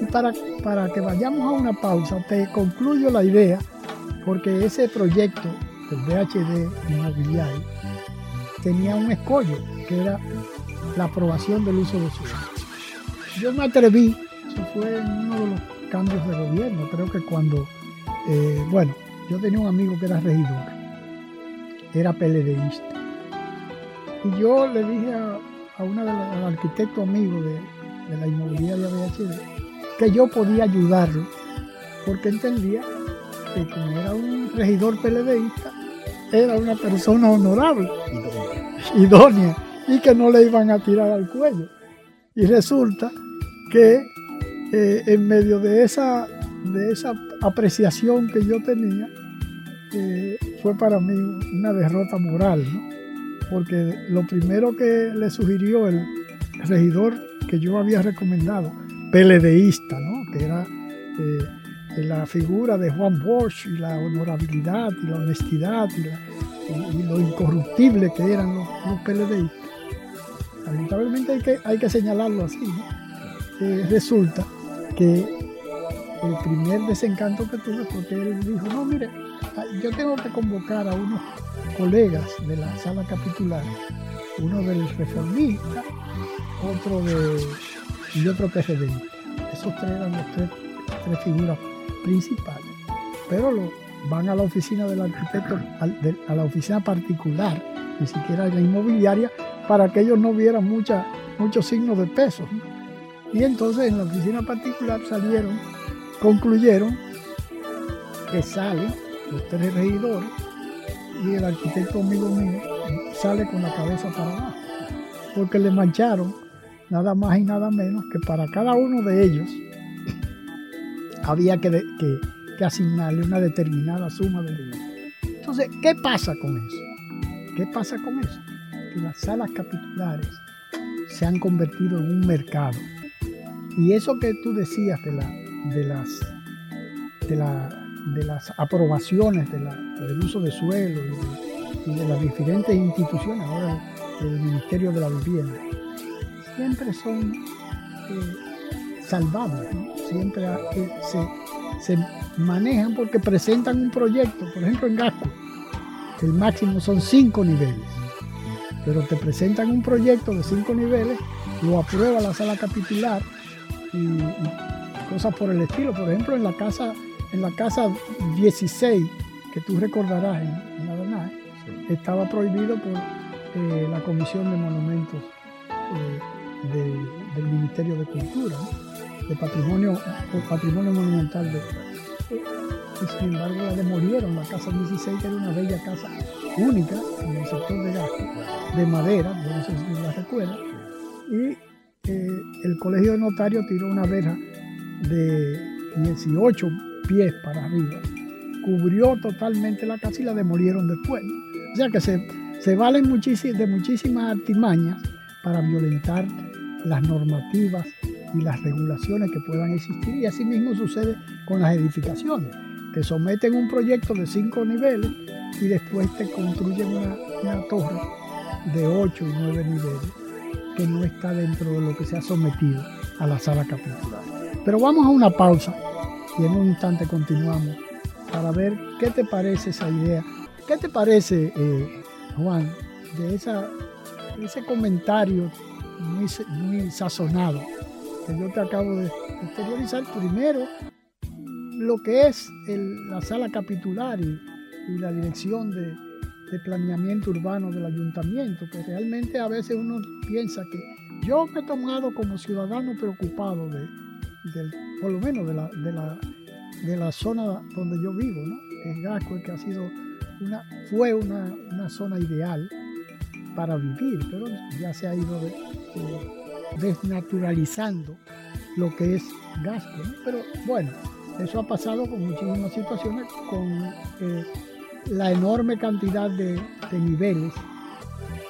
Y para, para que vayamos a una pausa, te concluyo la idea, porque ese proyecto del VHD inmobiliario tenía un escollo, que era la aprobación del uso de suelo. Yo me atreví, eso fue uno de los cambios de gobierno, creo que cuando, eh, bueno, yo tenía un amigo que era regidor, era PLDista. Y yo le dije a, a una de los arquitectos amigos de, la inmobiliaria VHD que yo podía ayudarlo porque entendía que como era un regidor PLDista, era una persona honorable, idónea, y que no le iban a tirar al cuello. Y resulta que eh, en medio de esa, de esa apreciación que yo tenía, eh, fue para mí una derrota moral, ¿no? Porque lo primero que le sugirió el regidor que yo había recomendado, peledeísta, ¿no? que era eh, la figura de Juan Bosch y la honorabilidad y la honestidad y, lo incorruptible que eran los, los Lamentablemente hay que, hay que señalarlo así. Eh, resulta que el primer desencanto que tuve fue que él dijo, no, mire, yo tengo que convocar a unos colegas de la sala capitular, uno del reformista, otro de y otro PRD. Esos tres eran los tres, tres figuras principales. Pero lo, van a la oficina del arquitecto, a la oficina particular, ni siquiera la inmobiliaria, para que ellos no vieran mucha, muchos signos de peso. Y entonces en la oficina particular salieron, concluyeron que salen los tres regidores y el arquitecto amigo mío sale con la cabeza para abajo, porque le mancharon nada más y nada menos que para cada uno de ellos <laughs> había que, que asignarle una determinada suma de dinero. Entonces, ¿qué pasa con eso? ¿Qué pasa con eso? Que las salas capitulares se han convertido en un mercado. Y eso que tú decías de, la, de, las, de, la, de las aprobaciones del uso de suelo y de, las diferentes instituciones, ahora el, Ministerio de la Vivienda, siempre son eh, salvables, siempre se, se manejan porque presentan un proyecto, por ejemplo en Gasco, el máximo son cinco niveles, pero te presentan un proyecto de cinco niveles, lo aprueba la sala capitular y, cosas por el estilo. Por ejemplo, en la casa, en la casa 16, que tú recordarás en, la estaba prohibido por eh, la Comisión de Monumentos eh, del Ministerio de Cultura, de Patrimonio, Patrimonio Monumental de, y sin embargo la demolieron, la casa 16, que era una bella casa única en el sector de Gasco, de madera, no sé si la recuerda, y eh, el colegio de notarios tiró una verja de 18 pies para arriba, cubrió totalmente la casa y la demolieron después. O sea que se, se valen de muchísimas artimañas para violentar las normativas y las regulaciones que puedan existir y así mismo sucede con las edificaciones. Te someten un proyecto de cinco niveles y después te construyen una, torre de ocho y nueve niveles que no está dentro de lo que se ha sometido a la sala capitular. Pero vamos a una pausa y en un instante continuamos para ver qué te parece esa idea. ¿Qué te parece, eh, Juan, de ese comentario muy, muy sazonado que yo te acabo de exteriorizar? Primero, lo que es la sala capitular y, la dirección de, planeamiento urbano del ayuntamiento, que realmente a veces uno piensa que yo me he tomado como ciudadano preocupado de, por lo menos de la, de la, de la zona donde yo vivo, ¿no? en Gasco, que ha sido una, fue una, zona ideal para vivir, pero ya se ha ido desnaturalizando lo que es Gasco. Pero bueno, eso ha pasado con muchísimas situaciones, con eh, la enorme cantidad de, niveles,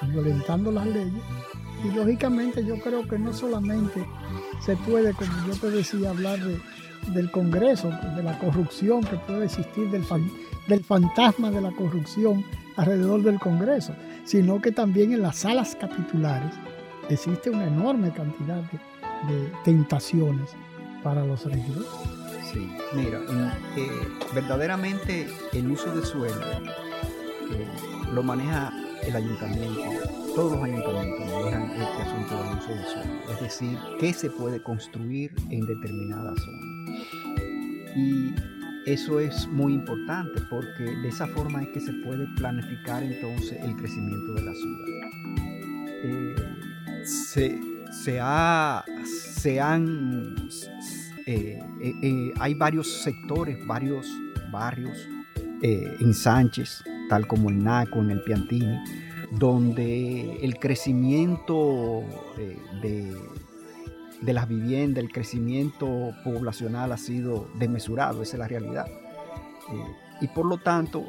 violentando las leyes. Y lógicamente yo creo que no solamente se puede, como yo te decía, hablar del Congreso, de la corrupción que puede existir, del, del fantasma de la corrupción alrededor del Congreso, sino que también en las salas capitulares existe una enorme cantidad de, tentaciones para los regidores. Sí, mira, eh, verdaderamente el uso de suelo eh, lo maneja el ayuntamiento, todos los ayuntamientos manejan este asunto del uso de suelo, es decir, qué se puede construir en determinada zona. Y eso es muy importante porque de esa forma es que se puede planificar entonces el crecimiento de la ciudad. Eh, se, se, ha, se han eh, eh, hay varios sectores, varios barrios en Sánchez, tal como en Naco, en el Piantini, donde el crecimiento de, de las viviendas, el crecimiento poblacional ha sido desmesurado, esa es la realidad. y por lo tanto,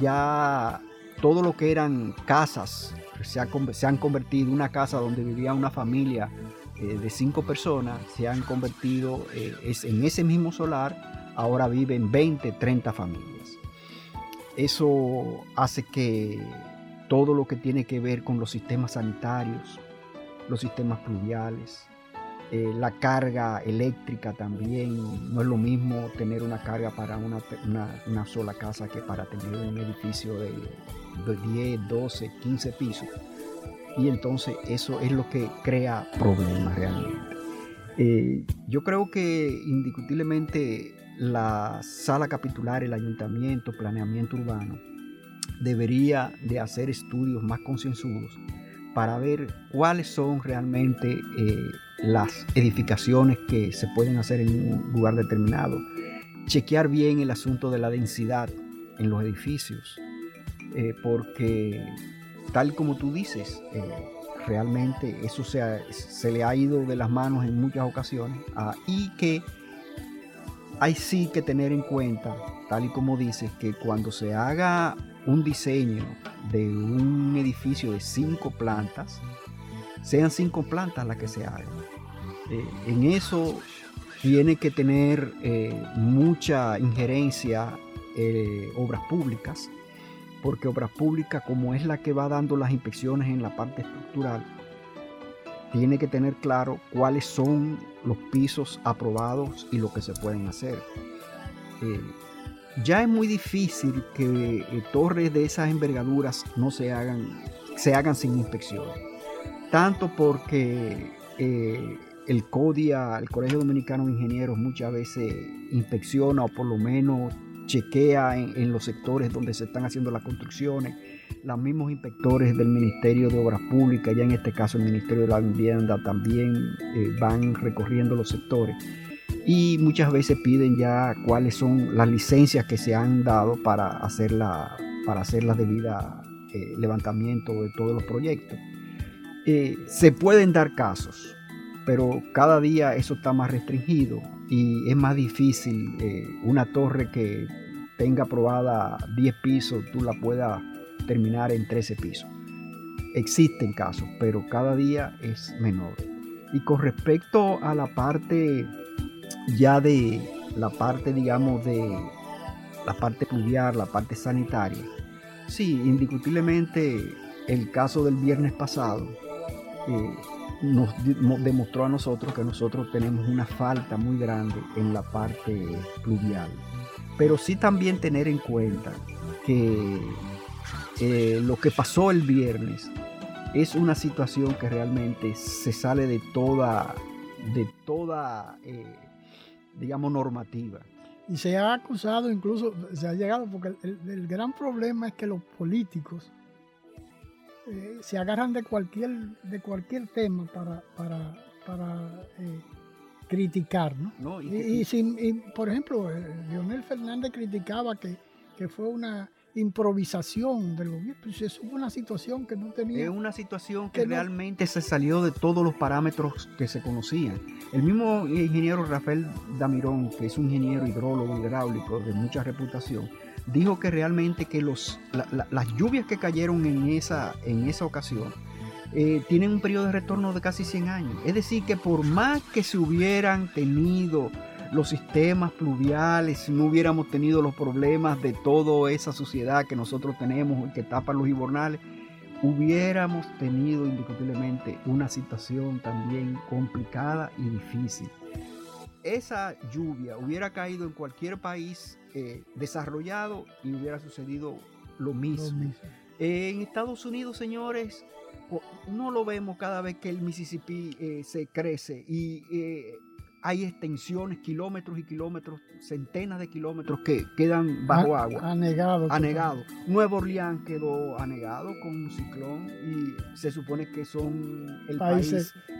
ya todo lo que eran casas se, han convertido en una casa donde vivía una familia eh, de cinco personas se han convertido eh, en ese mismo solar, ahora viven 20, 30 familias. Eso hace que todo lo que tiene que ver con los sistemas sanitarios, los sistemas pluviales, eh, la carga eléctrica también, no es lo mismo tener una carga para una, una, sola casa que para tener un edificio de, 10, 12, 15 pisos. Y entonces eso es lo que crea problemas realmente. Eh, yo creo que indiscutiblemente la sala capitular, el ayuntamiento, planeamiento urbano, debería de hacer estudios más concienzudos para ver cuáles son realmente eh, las edificaciones que se pueden hacer en un lugar determinado. Chequear bien el asunto de la densidad en los edificios, eh, porque tal como tú dices, eh, realmente eso se, se, le ha ido de las manos en muchas ocasiones ah, y que hay sí que tener en cuenta, tal y como dices, que cuando se haga un diseño de un edificio de cinco plantas, sean cinco plantas las que se hagan. Eh, en eso tiene que tener eh, mucha injerencia eh, obras públicas, porque obras públicas, como es la que va dando las inspecciones en la parte estructural, tiene que tener claro cuáles son los pisos aprobados y lo que se pueden hacer ya es muy difícil que eh, torres de esas envergaduras no se hagan, se hagan sin inspección. Tanto porque eh, el CODIA, el Colegio Dominicano de Ingenieros, muchas veces inspecciona o por lo menos chequea en, los sectores donde se están haciendo las construcciones. Los mismos inspectores del Ministerio de Obras Públicas, ya en este caso el Ministerio de la Vivienda, también eh, van recorriendo los sectores y muchas veces piden ya cuáles son las licencias que se han dado para hacer la, para hacer la debida eh, levantamiento de todos los proyectos. Eh, se pueden dar casos, pero cada día eso está más restringido y es más difícil eh, una torre que tenga aprobada 10 pisos, tú la puedas terminar en 13 pisos. Existen casos, pero cada día es menor. Y con respecto a la parte ya de la parte, digamos, de la parte pluvial, la parte sanitaria, sí, indiscutiblemente el caso del viernes pasado eh, nos demostró a nosotros que nosotros tenemos una falta muy grande en la parte pluvial. Pero sí también tener en cuenta que eh, lo que pasó el viernes es una situación que realmente se sale de toda, de toda eh, digamos, normativa. Y se ha acusado, incluso se ha llegado, porque el, gran problema es que los políticos eh, se agarran de cualquier, de cualquier tema para, para, para eh, criticar, ¿no? y, por ejemplo, Leonel Fernández criticaba que, que fue una improvisación del gobierno. Pues es una situación que no tenía. Es una situación que, realmente se salió de todos los parámetros que se conocían. El mismo ingeniero Rafael Damirón, que es un ingeniero hidrólogo hidráulico de mucha reputación, dijo que realmente que los, las lluvias que cayeron en esa, en esa ocasión eh, tienen un periodo de retorno de casi 100 años. Es decir, que por más que se hubieran tenido los sistemas pluviales, si no hubiéramos tenido los problemas de toda esa sociedad que nosotros tenemos que tapa los hibernales, hubiéramos tenido indiscutiblemente una situación también complicada y difícil. Esa lluvia hubiera caído en cualquier país eh, desarrollado y hubiera sucedido lo mismo. en Estados Unidos, señores, no lo vemos cada vez que el Mississippi eh, se crece y eh, hay extensiones, kilómetros y kilómetros, centenas de kilómetros que quedan bajo agua. Anegado. Anegado. Nuevo Orleans quedó anegado con un ciclón y se supone que son el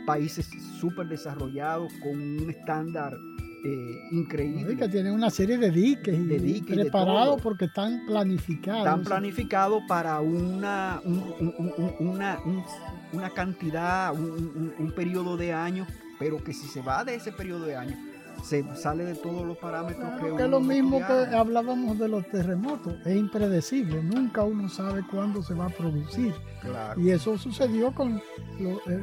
países súper desarrollados con un estándar eh, increíble. que tienen una serie de diques, de diques preparados porque están planificados. Están planificados para una, una, una cantidad, un periodo de años pero que si se va de ese periodo de años, se sale de todos los parámetros que, que es lo mismo que hablábamos de los terremotos, es impredecible, nunca uno sabe cuándo se va a producir. Y eso sucedió con eh, eh,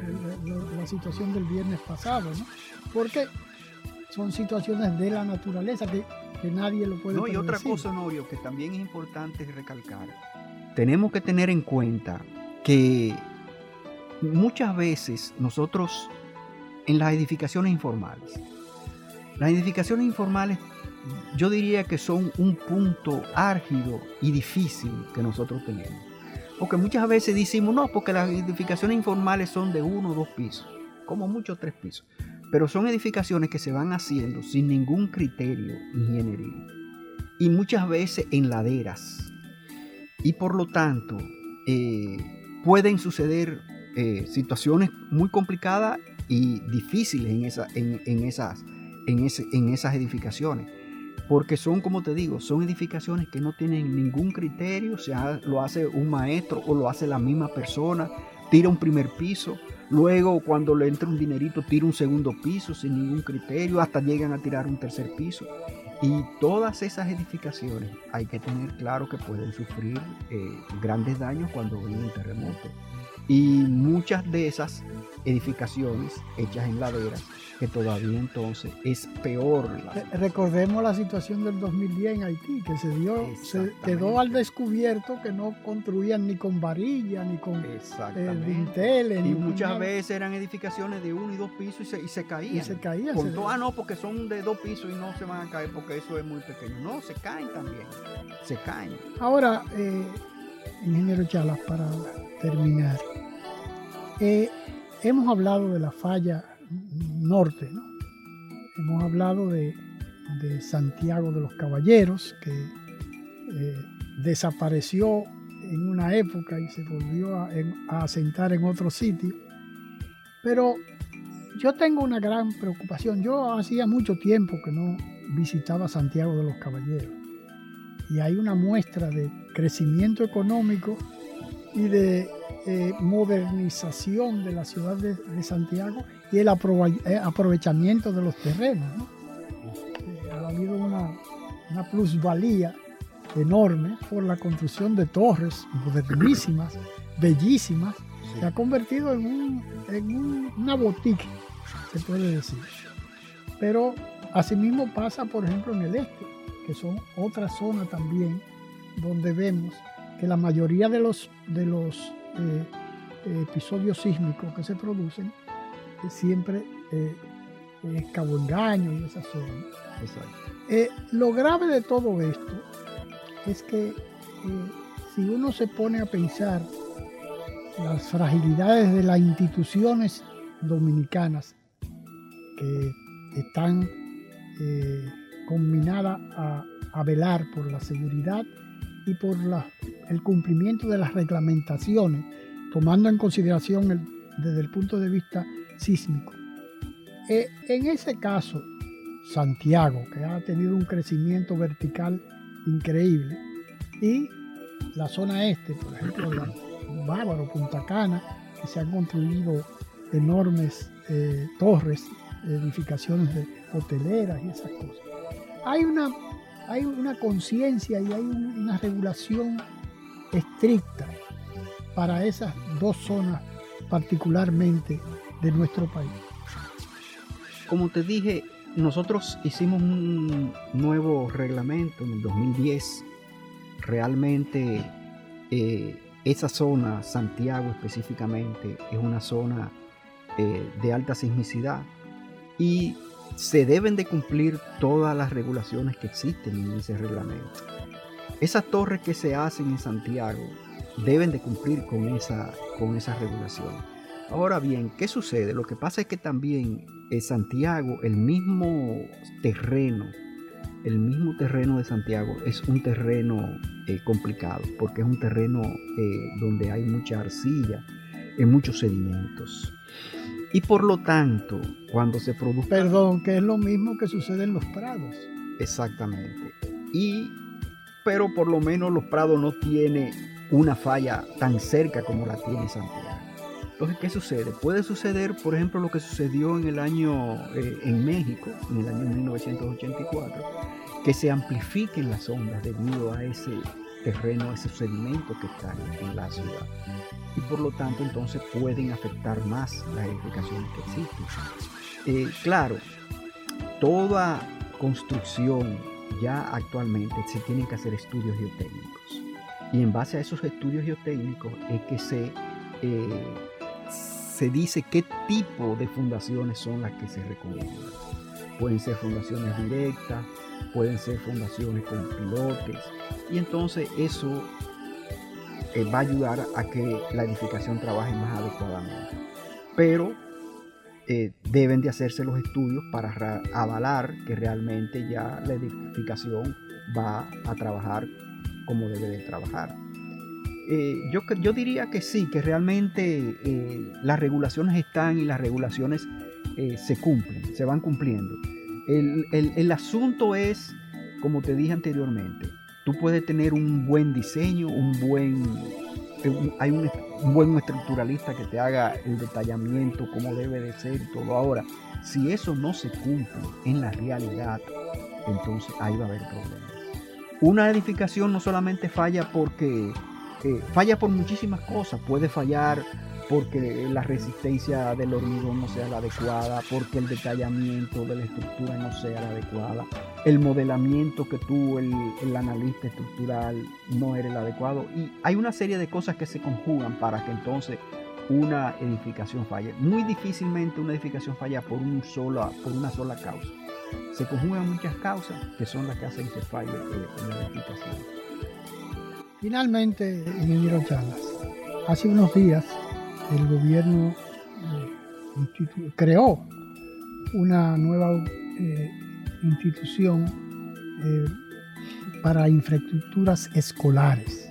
la situación del viernes pasado, ¿no? porque son situaciones de la naturaleza que, nadie lo puede No, y otra cosa, Honorio, que también es importante recalcar, tenemos que tener en cuenta que muchas veces nosotros en las edificaciones informales. Las edificaciones informales yo diría que son un punto álgido y difícil que nosotros tenemos. Porque muchas veces decimos, no, porque las edificaciones informales son de uno o dos pisos, como mucho tres pisos. Pero son edificaciones que se van haciendo sin ningún criterio ingenieril. Y muchas veces en laderas. Y por lo tanto, eh, pueden suceder eh, situaciones muy complicadas y difíciles en, esa, en, esas, en, ese, en esas edificaciones. Porque son, como te digo, son edificaciones que no tienen ningún criterio, o sea, lo hace un maestro o lo hace la misma persona, tira un primer piso, luego cuando le entra un dinerito tira un segundo piso sin ningún criterio, hasta llegan a tirar un tercer piso. Y todas esas edificaciones hay que tener claro que pueden sufrir eh, grandes daños cuando viene un terremoto. Y muchas de esas edificaciones hechas en laderas, que todavía entonces es peor. Recordemos la situación del 2010 en Haití, que se dio, se quedó al descubierto que no construían ni con varilla, ni con eh, dinteles. Y muchas veces eran edificaciones de uno y dos pisos y se, y se caían. Y se caían. Con ah, no, porque son de dos pisos y no se van a caer porque eso es muy pequeño. No, se caen también. Se caen. Ahora, eh, ingeniero Chalas, para terminar. Eh, hemos hablado de la falla norte, ¿no? Hemos hablado de, Santiago de los Caballeros, que eh, desapareció en una época y se volvió a, a, asentar en otro sitio. Pero yo tengo una gran preocupación. Yo hacía mucho tiempo que no visitaba Santiago de los Caballeros. Y hay una muestra de crecimiento económico y de eh, modernización de la ciudad de, Santiago y el eh, aprovechamiento de los terrenos. Eh, ha habido una, plusvalía enorme por la construcción de torres modernísimas, bellísimas, se ha convertido en, una boutique, se puede decir. Pero asimismo pasa, por ejemplo, en el este, que son otra zona también donde vemos que la mayoría de los, de los eh, episodios sísmicos que se producen eh, siempre eh, es Cabo Engaño y esa zona. lo grave de todo esto es que si uno se pone a pensar las fragilidades de las instituciones dominicanas que están combinadas a, a velar por la seguridad y por el cumplimiento de las reglamentaciones, tomando en consideración desde el punto de vista sísmico. Eh, en ese caso, Santiago, que ha tenido un crecimiento vertical increíble, y la zona este, por ejemplo, Bávaro, Punta Cana, que se han construido enormes eh, torres, edificaciones de hoteleras y esas cosas. Hay una hay una conciencia y hay una regulación estricta para esas dos zonas particularmente de nuestro país. Como te dije, nosotros hicimos un nuevo reglamento en el 2010. Realmente eh, esa zona, Santiago específicamente, es una zona eh, de alta sismicidad y se deben de cumplir todas las regulaciones que existen en ese reglamento. Esas torres que se hacen en Santiago deben de cumplir con esa, con regulación. Ahora bien, ¿qué sucede? Lo que pasa es que también en Santiago, el mismo terreno, el mismo terreno de Santiago es un terreno eh, complicado, porque es un terreno eh, donde hay mucha arcilla, y muchos sedimentos. Y por lo tanto, cuando se produce... Perdón, que es lo mismo que sucede en los prados. Exactamente. Y, pero por lo menos los prados no tiene una falla tan cerca como la tiene Santiago. Entonces, ¿qué sucede? Puede suceder, por ejemplo, lo que sucedió en el año, eh, en México, en el año 1984, que se amplifiquen las ondas debido a ese terreno, ese sedimento que está en la ciudad y por lo tanto entonces pueden afectar más las edificaciones que existen. Eh, claro, toda construcción ya actualmente se tienen que hacer estudios geotécnicos y en base a esos estudios geotécnicos es que se, eh, se dice qué tipo de fundaciones son las que se recomiendan. Pueden ser fundaciones directas, pueden ser fundaciones con pilotes, y entonces eso eh, va a ayudar a que la edificación trabaje más adecuadamente. Pero eh, deben de hacerse los estudios para avalar que realmente ya la edificación va a trabajar como debe de trabajar. Eh, yo, yo, diría que sí, que realmente las regulaciones están y las regulaciones se cumplen, se van cumpliendo. El, el, asunto es, como te dije anteriormente, tú puedes tener un buen diseño, un buen, hay un, buen estructuralista que te haga el detallamiento, como debe de ser y todo. Ahora, si eso no se cumple en la realidad, entonces ahí va a haber problemas. Una edificación no solamente falla porque eh, falla por muchísimas cosas, puede fallar porque la resistencia del hormigón no sea la adecuada, porque el detallamiento de la estructura no sea la adecuada, el modelamiento que tuvo el, analista estructural no era el adecuado. Y hay una serie de cosas que se conjugan para que entonces una edificación falle. Muy difícilmente una edificación falla por, un por una sola causa. Se conjugan muchas causas que son las que hacen que falle eh, una edificación. Finalmente, ingeniero Chalas, hace unos días el gobierno eh, creó una nueva eh, institución eh, para infraestructuras escolares.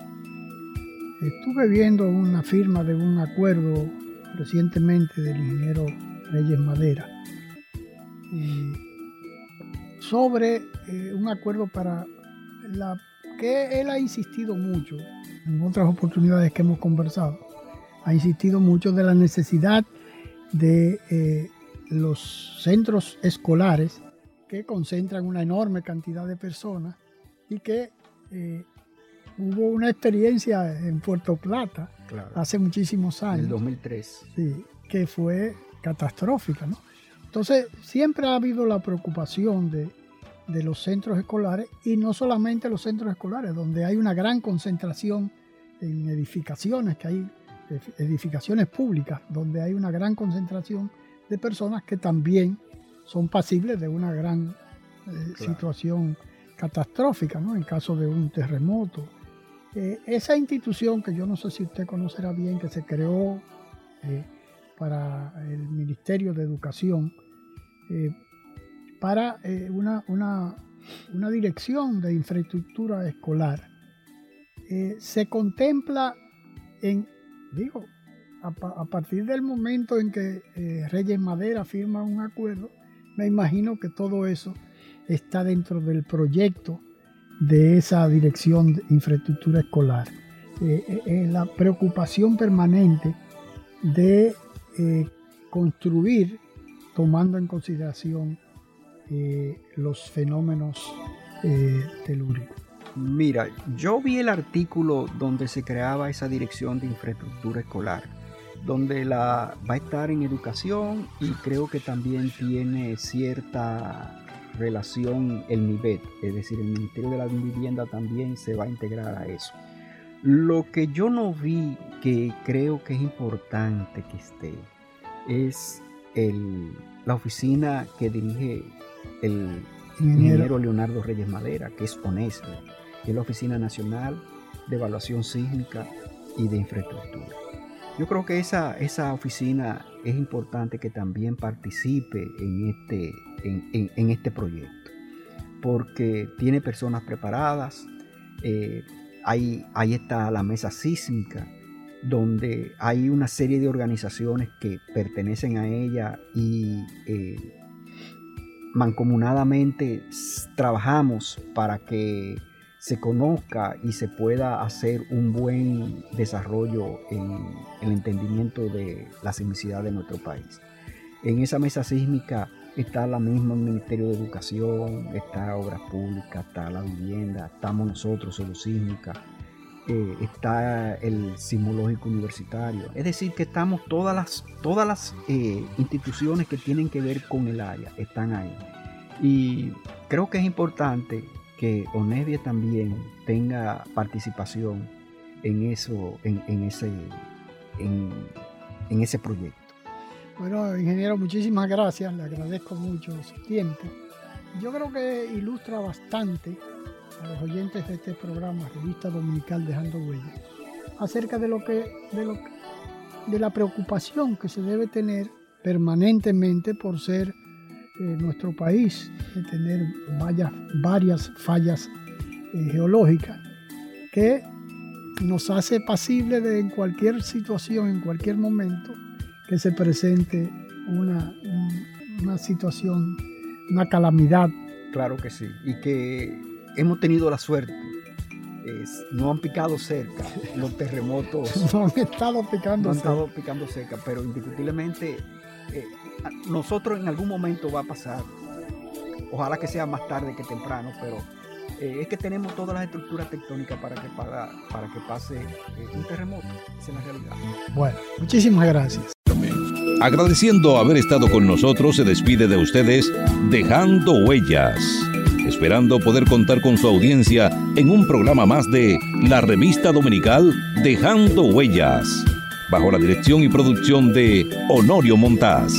Estuve viendo una firma de un acuerdo recientemente del ingeniero Reyes Madera sobre un acuerdo para la que él ha insistido mucho en otras oportunidades que hemos conversado ha insistido mucho de la necesidad de eh, los centros escolares que concentran una enorme cantidad de personas y que eh, hubo una experiencia en Puerto Plata hace muchísimos años. En el 2003. Sí, que fue catastrófica, ¿no? Entonces, siempre ha habido la preocupación de, de los centros escolares y no solamente los centros escolares, donde hay una gran concentración en edificaciones, que hay edificaciones públicas donde hay una gran concentración de personas que también son pasibles de una gran eh, situación catastrófica, ¿no? En caso de un terremoto. Eh, esa institución que yo no sé si usted conocerá bien, que se creó eh, para el Ministerio de Educación, para una, una, una, dirección de infraestructura escolar, se contempla en digo, a, partir del momento en que eh, Reyes Madera firma un acuerdo, me imagino que todo eso está dentro del proyecto de esa dirección de infraestructura escolar. Eh, eh, la preocupación permanente de construir tomando en consideración los fenómenos telúricos. Mira, yo vi el artículo donde se creaba esa dirección de infraestructura escolar, donde la va a estar en educación y creo que también tiene cierta relación el MIBET, es decir, el Ministerio de la Vivienda también se va a integrar a eso. Lo que yo no vi que creo que es importante que esté es la oficina que dirige el ingeniero Leonardo Reyes Madera, que es honesto que es la Oficina Nacional de Evaluación Sísmica y de Infraestructura. Yo creo que esa, esa oficina es importante que también participe en este, en, este proyecto, porque tiene personas preparadas, eh, ahí, ahí está la mesa sísmica, donde hay una serie de organizaciones que pertenecen a ella y eh, mancomunadamente trabajamos para que se conozca y se pueda hacer un buen desarrollo en el entendimiento de la sismicidad de nuestro país. En esa mesa sísmica está la misma Ministerio de Educación, está Obras Públicas, está la vivienda, estamos nosotros, Solo Sísmica, eh, está el Sismológico Universitario. Es decir, que estamos todas las, todas las eh, instituciones que tienen que ver con el área, están ahí. Y creo que es importante que Onedia también tenga participación en eso, en, ese, en, ese proyecto. Bueno, ingeniero, muchísimas gracias. Le agradezco mucho su tiempo. Yo creo que ilustra bastante a los oyentes de este programa, Revista Dominical Dejando Huellas, acerca de lo que, de lo de la preocupación que se debe tener permanentemente por ser eh, nuestro país, de tener varias, varias fallas eh, geológicas que nos hace pasible de en cualquier situación, en cualquier momento que se presente una, una situación, una calamidad. Claro que sí, y que hemos tenido la suerte no han picado cerca los terremotos. <laughs> no han estado picando no han estado picando cerca, pero indiscutiblemente eh, nosotros en algún momento va a pasar. Ojalá que sea más tarde que temprano, pero eh, es que tenemos todas las estructuras tectónicas para que, para, para que pase eh, un terremoto. Esa es la realidad. Bueno, muchísimas gracias. Agradeciendo haber estado con nosotros, se despide de ustedes dejando huellas esperando poder contar con su audiencia en un programa más de la revista dominical Dejando Huellas, bajo la dirección y producción de Honorio Montaz.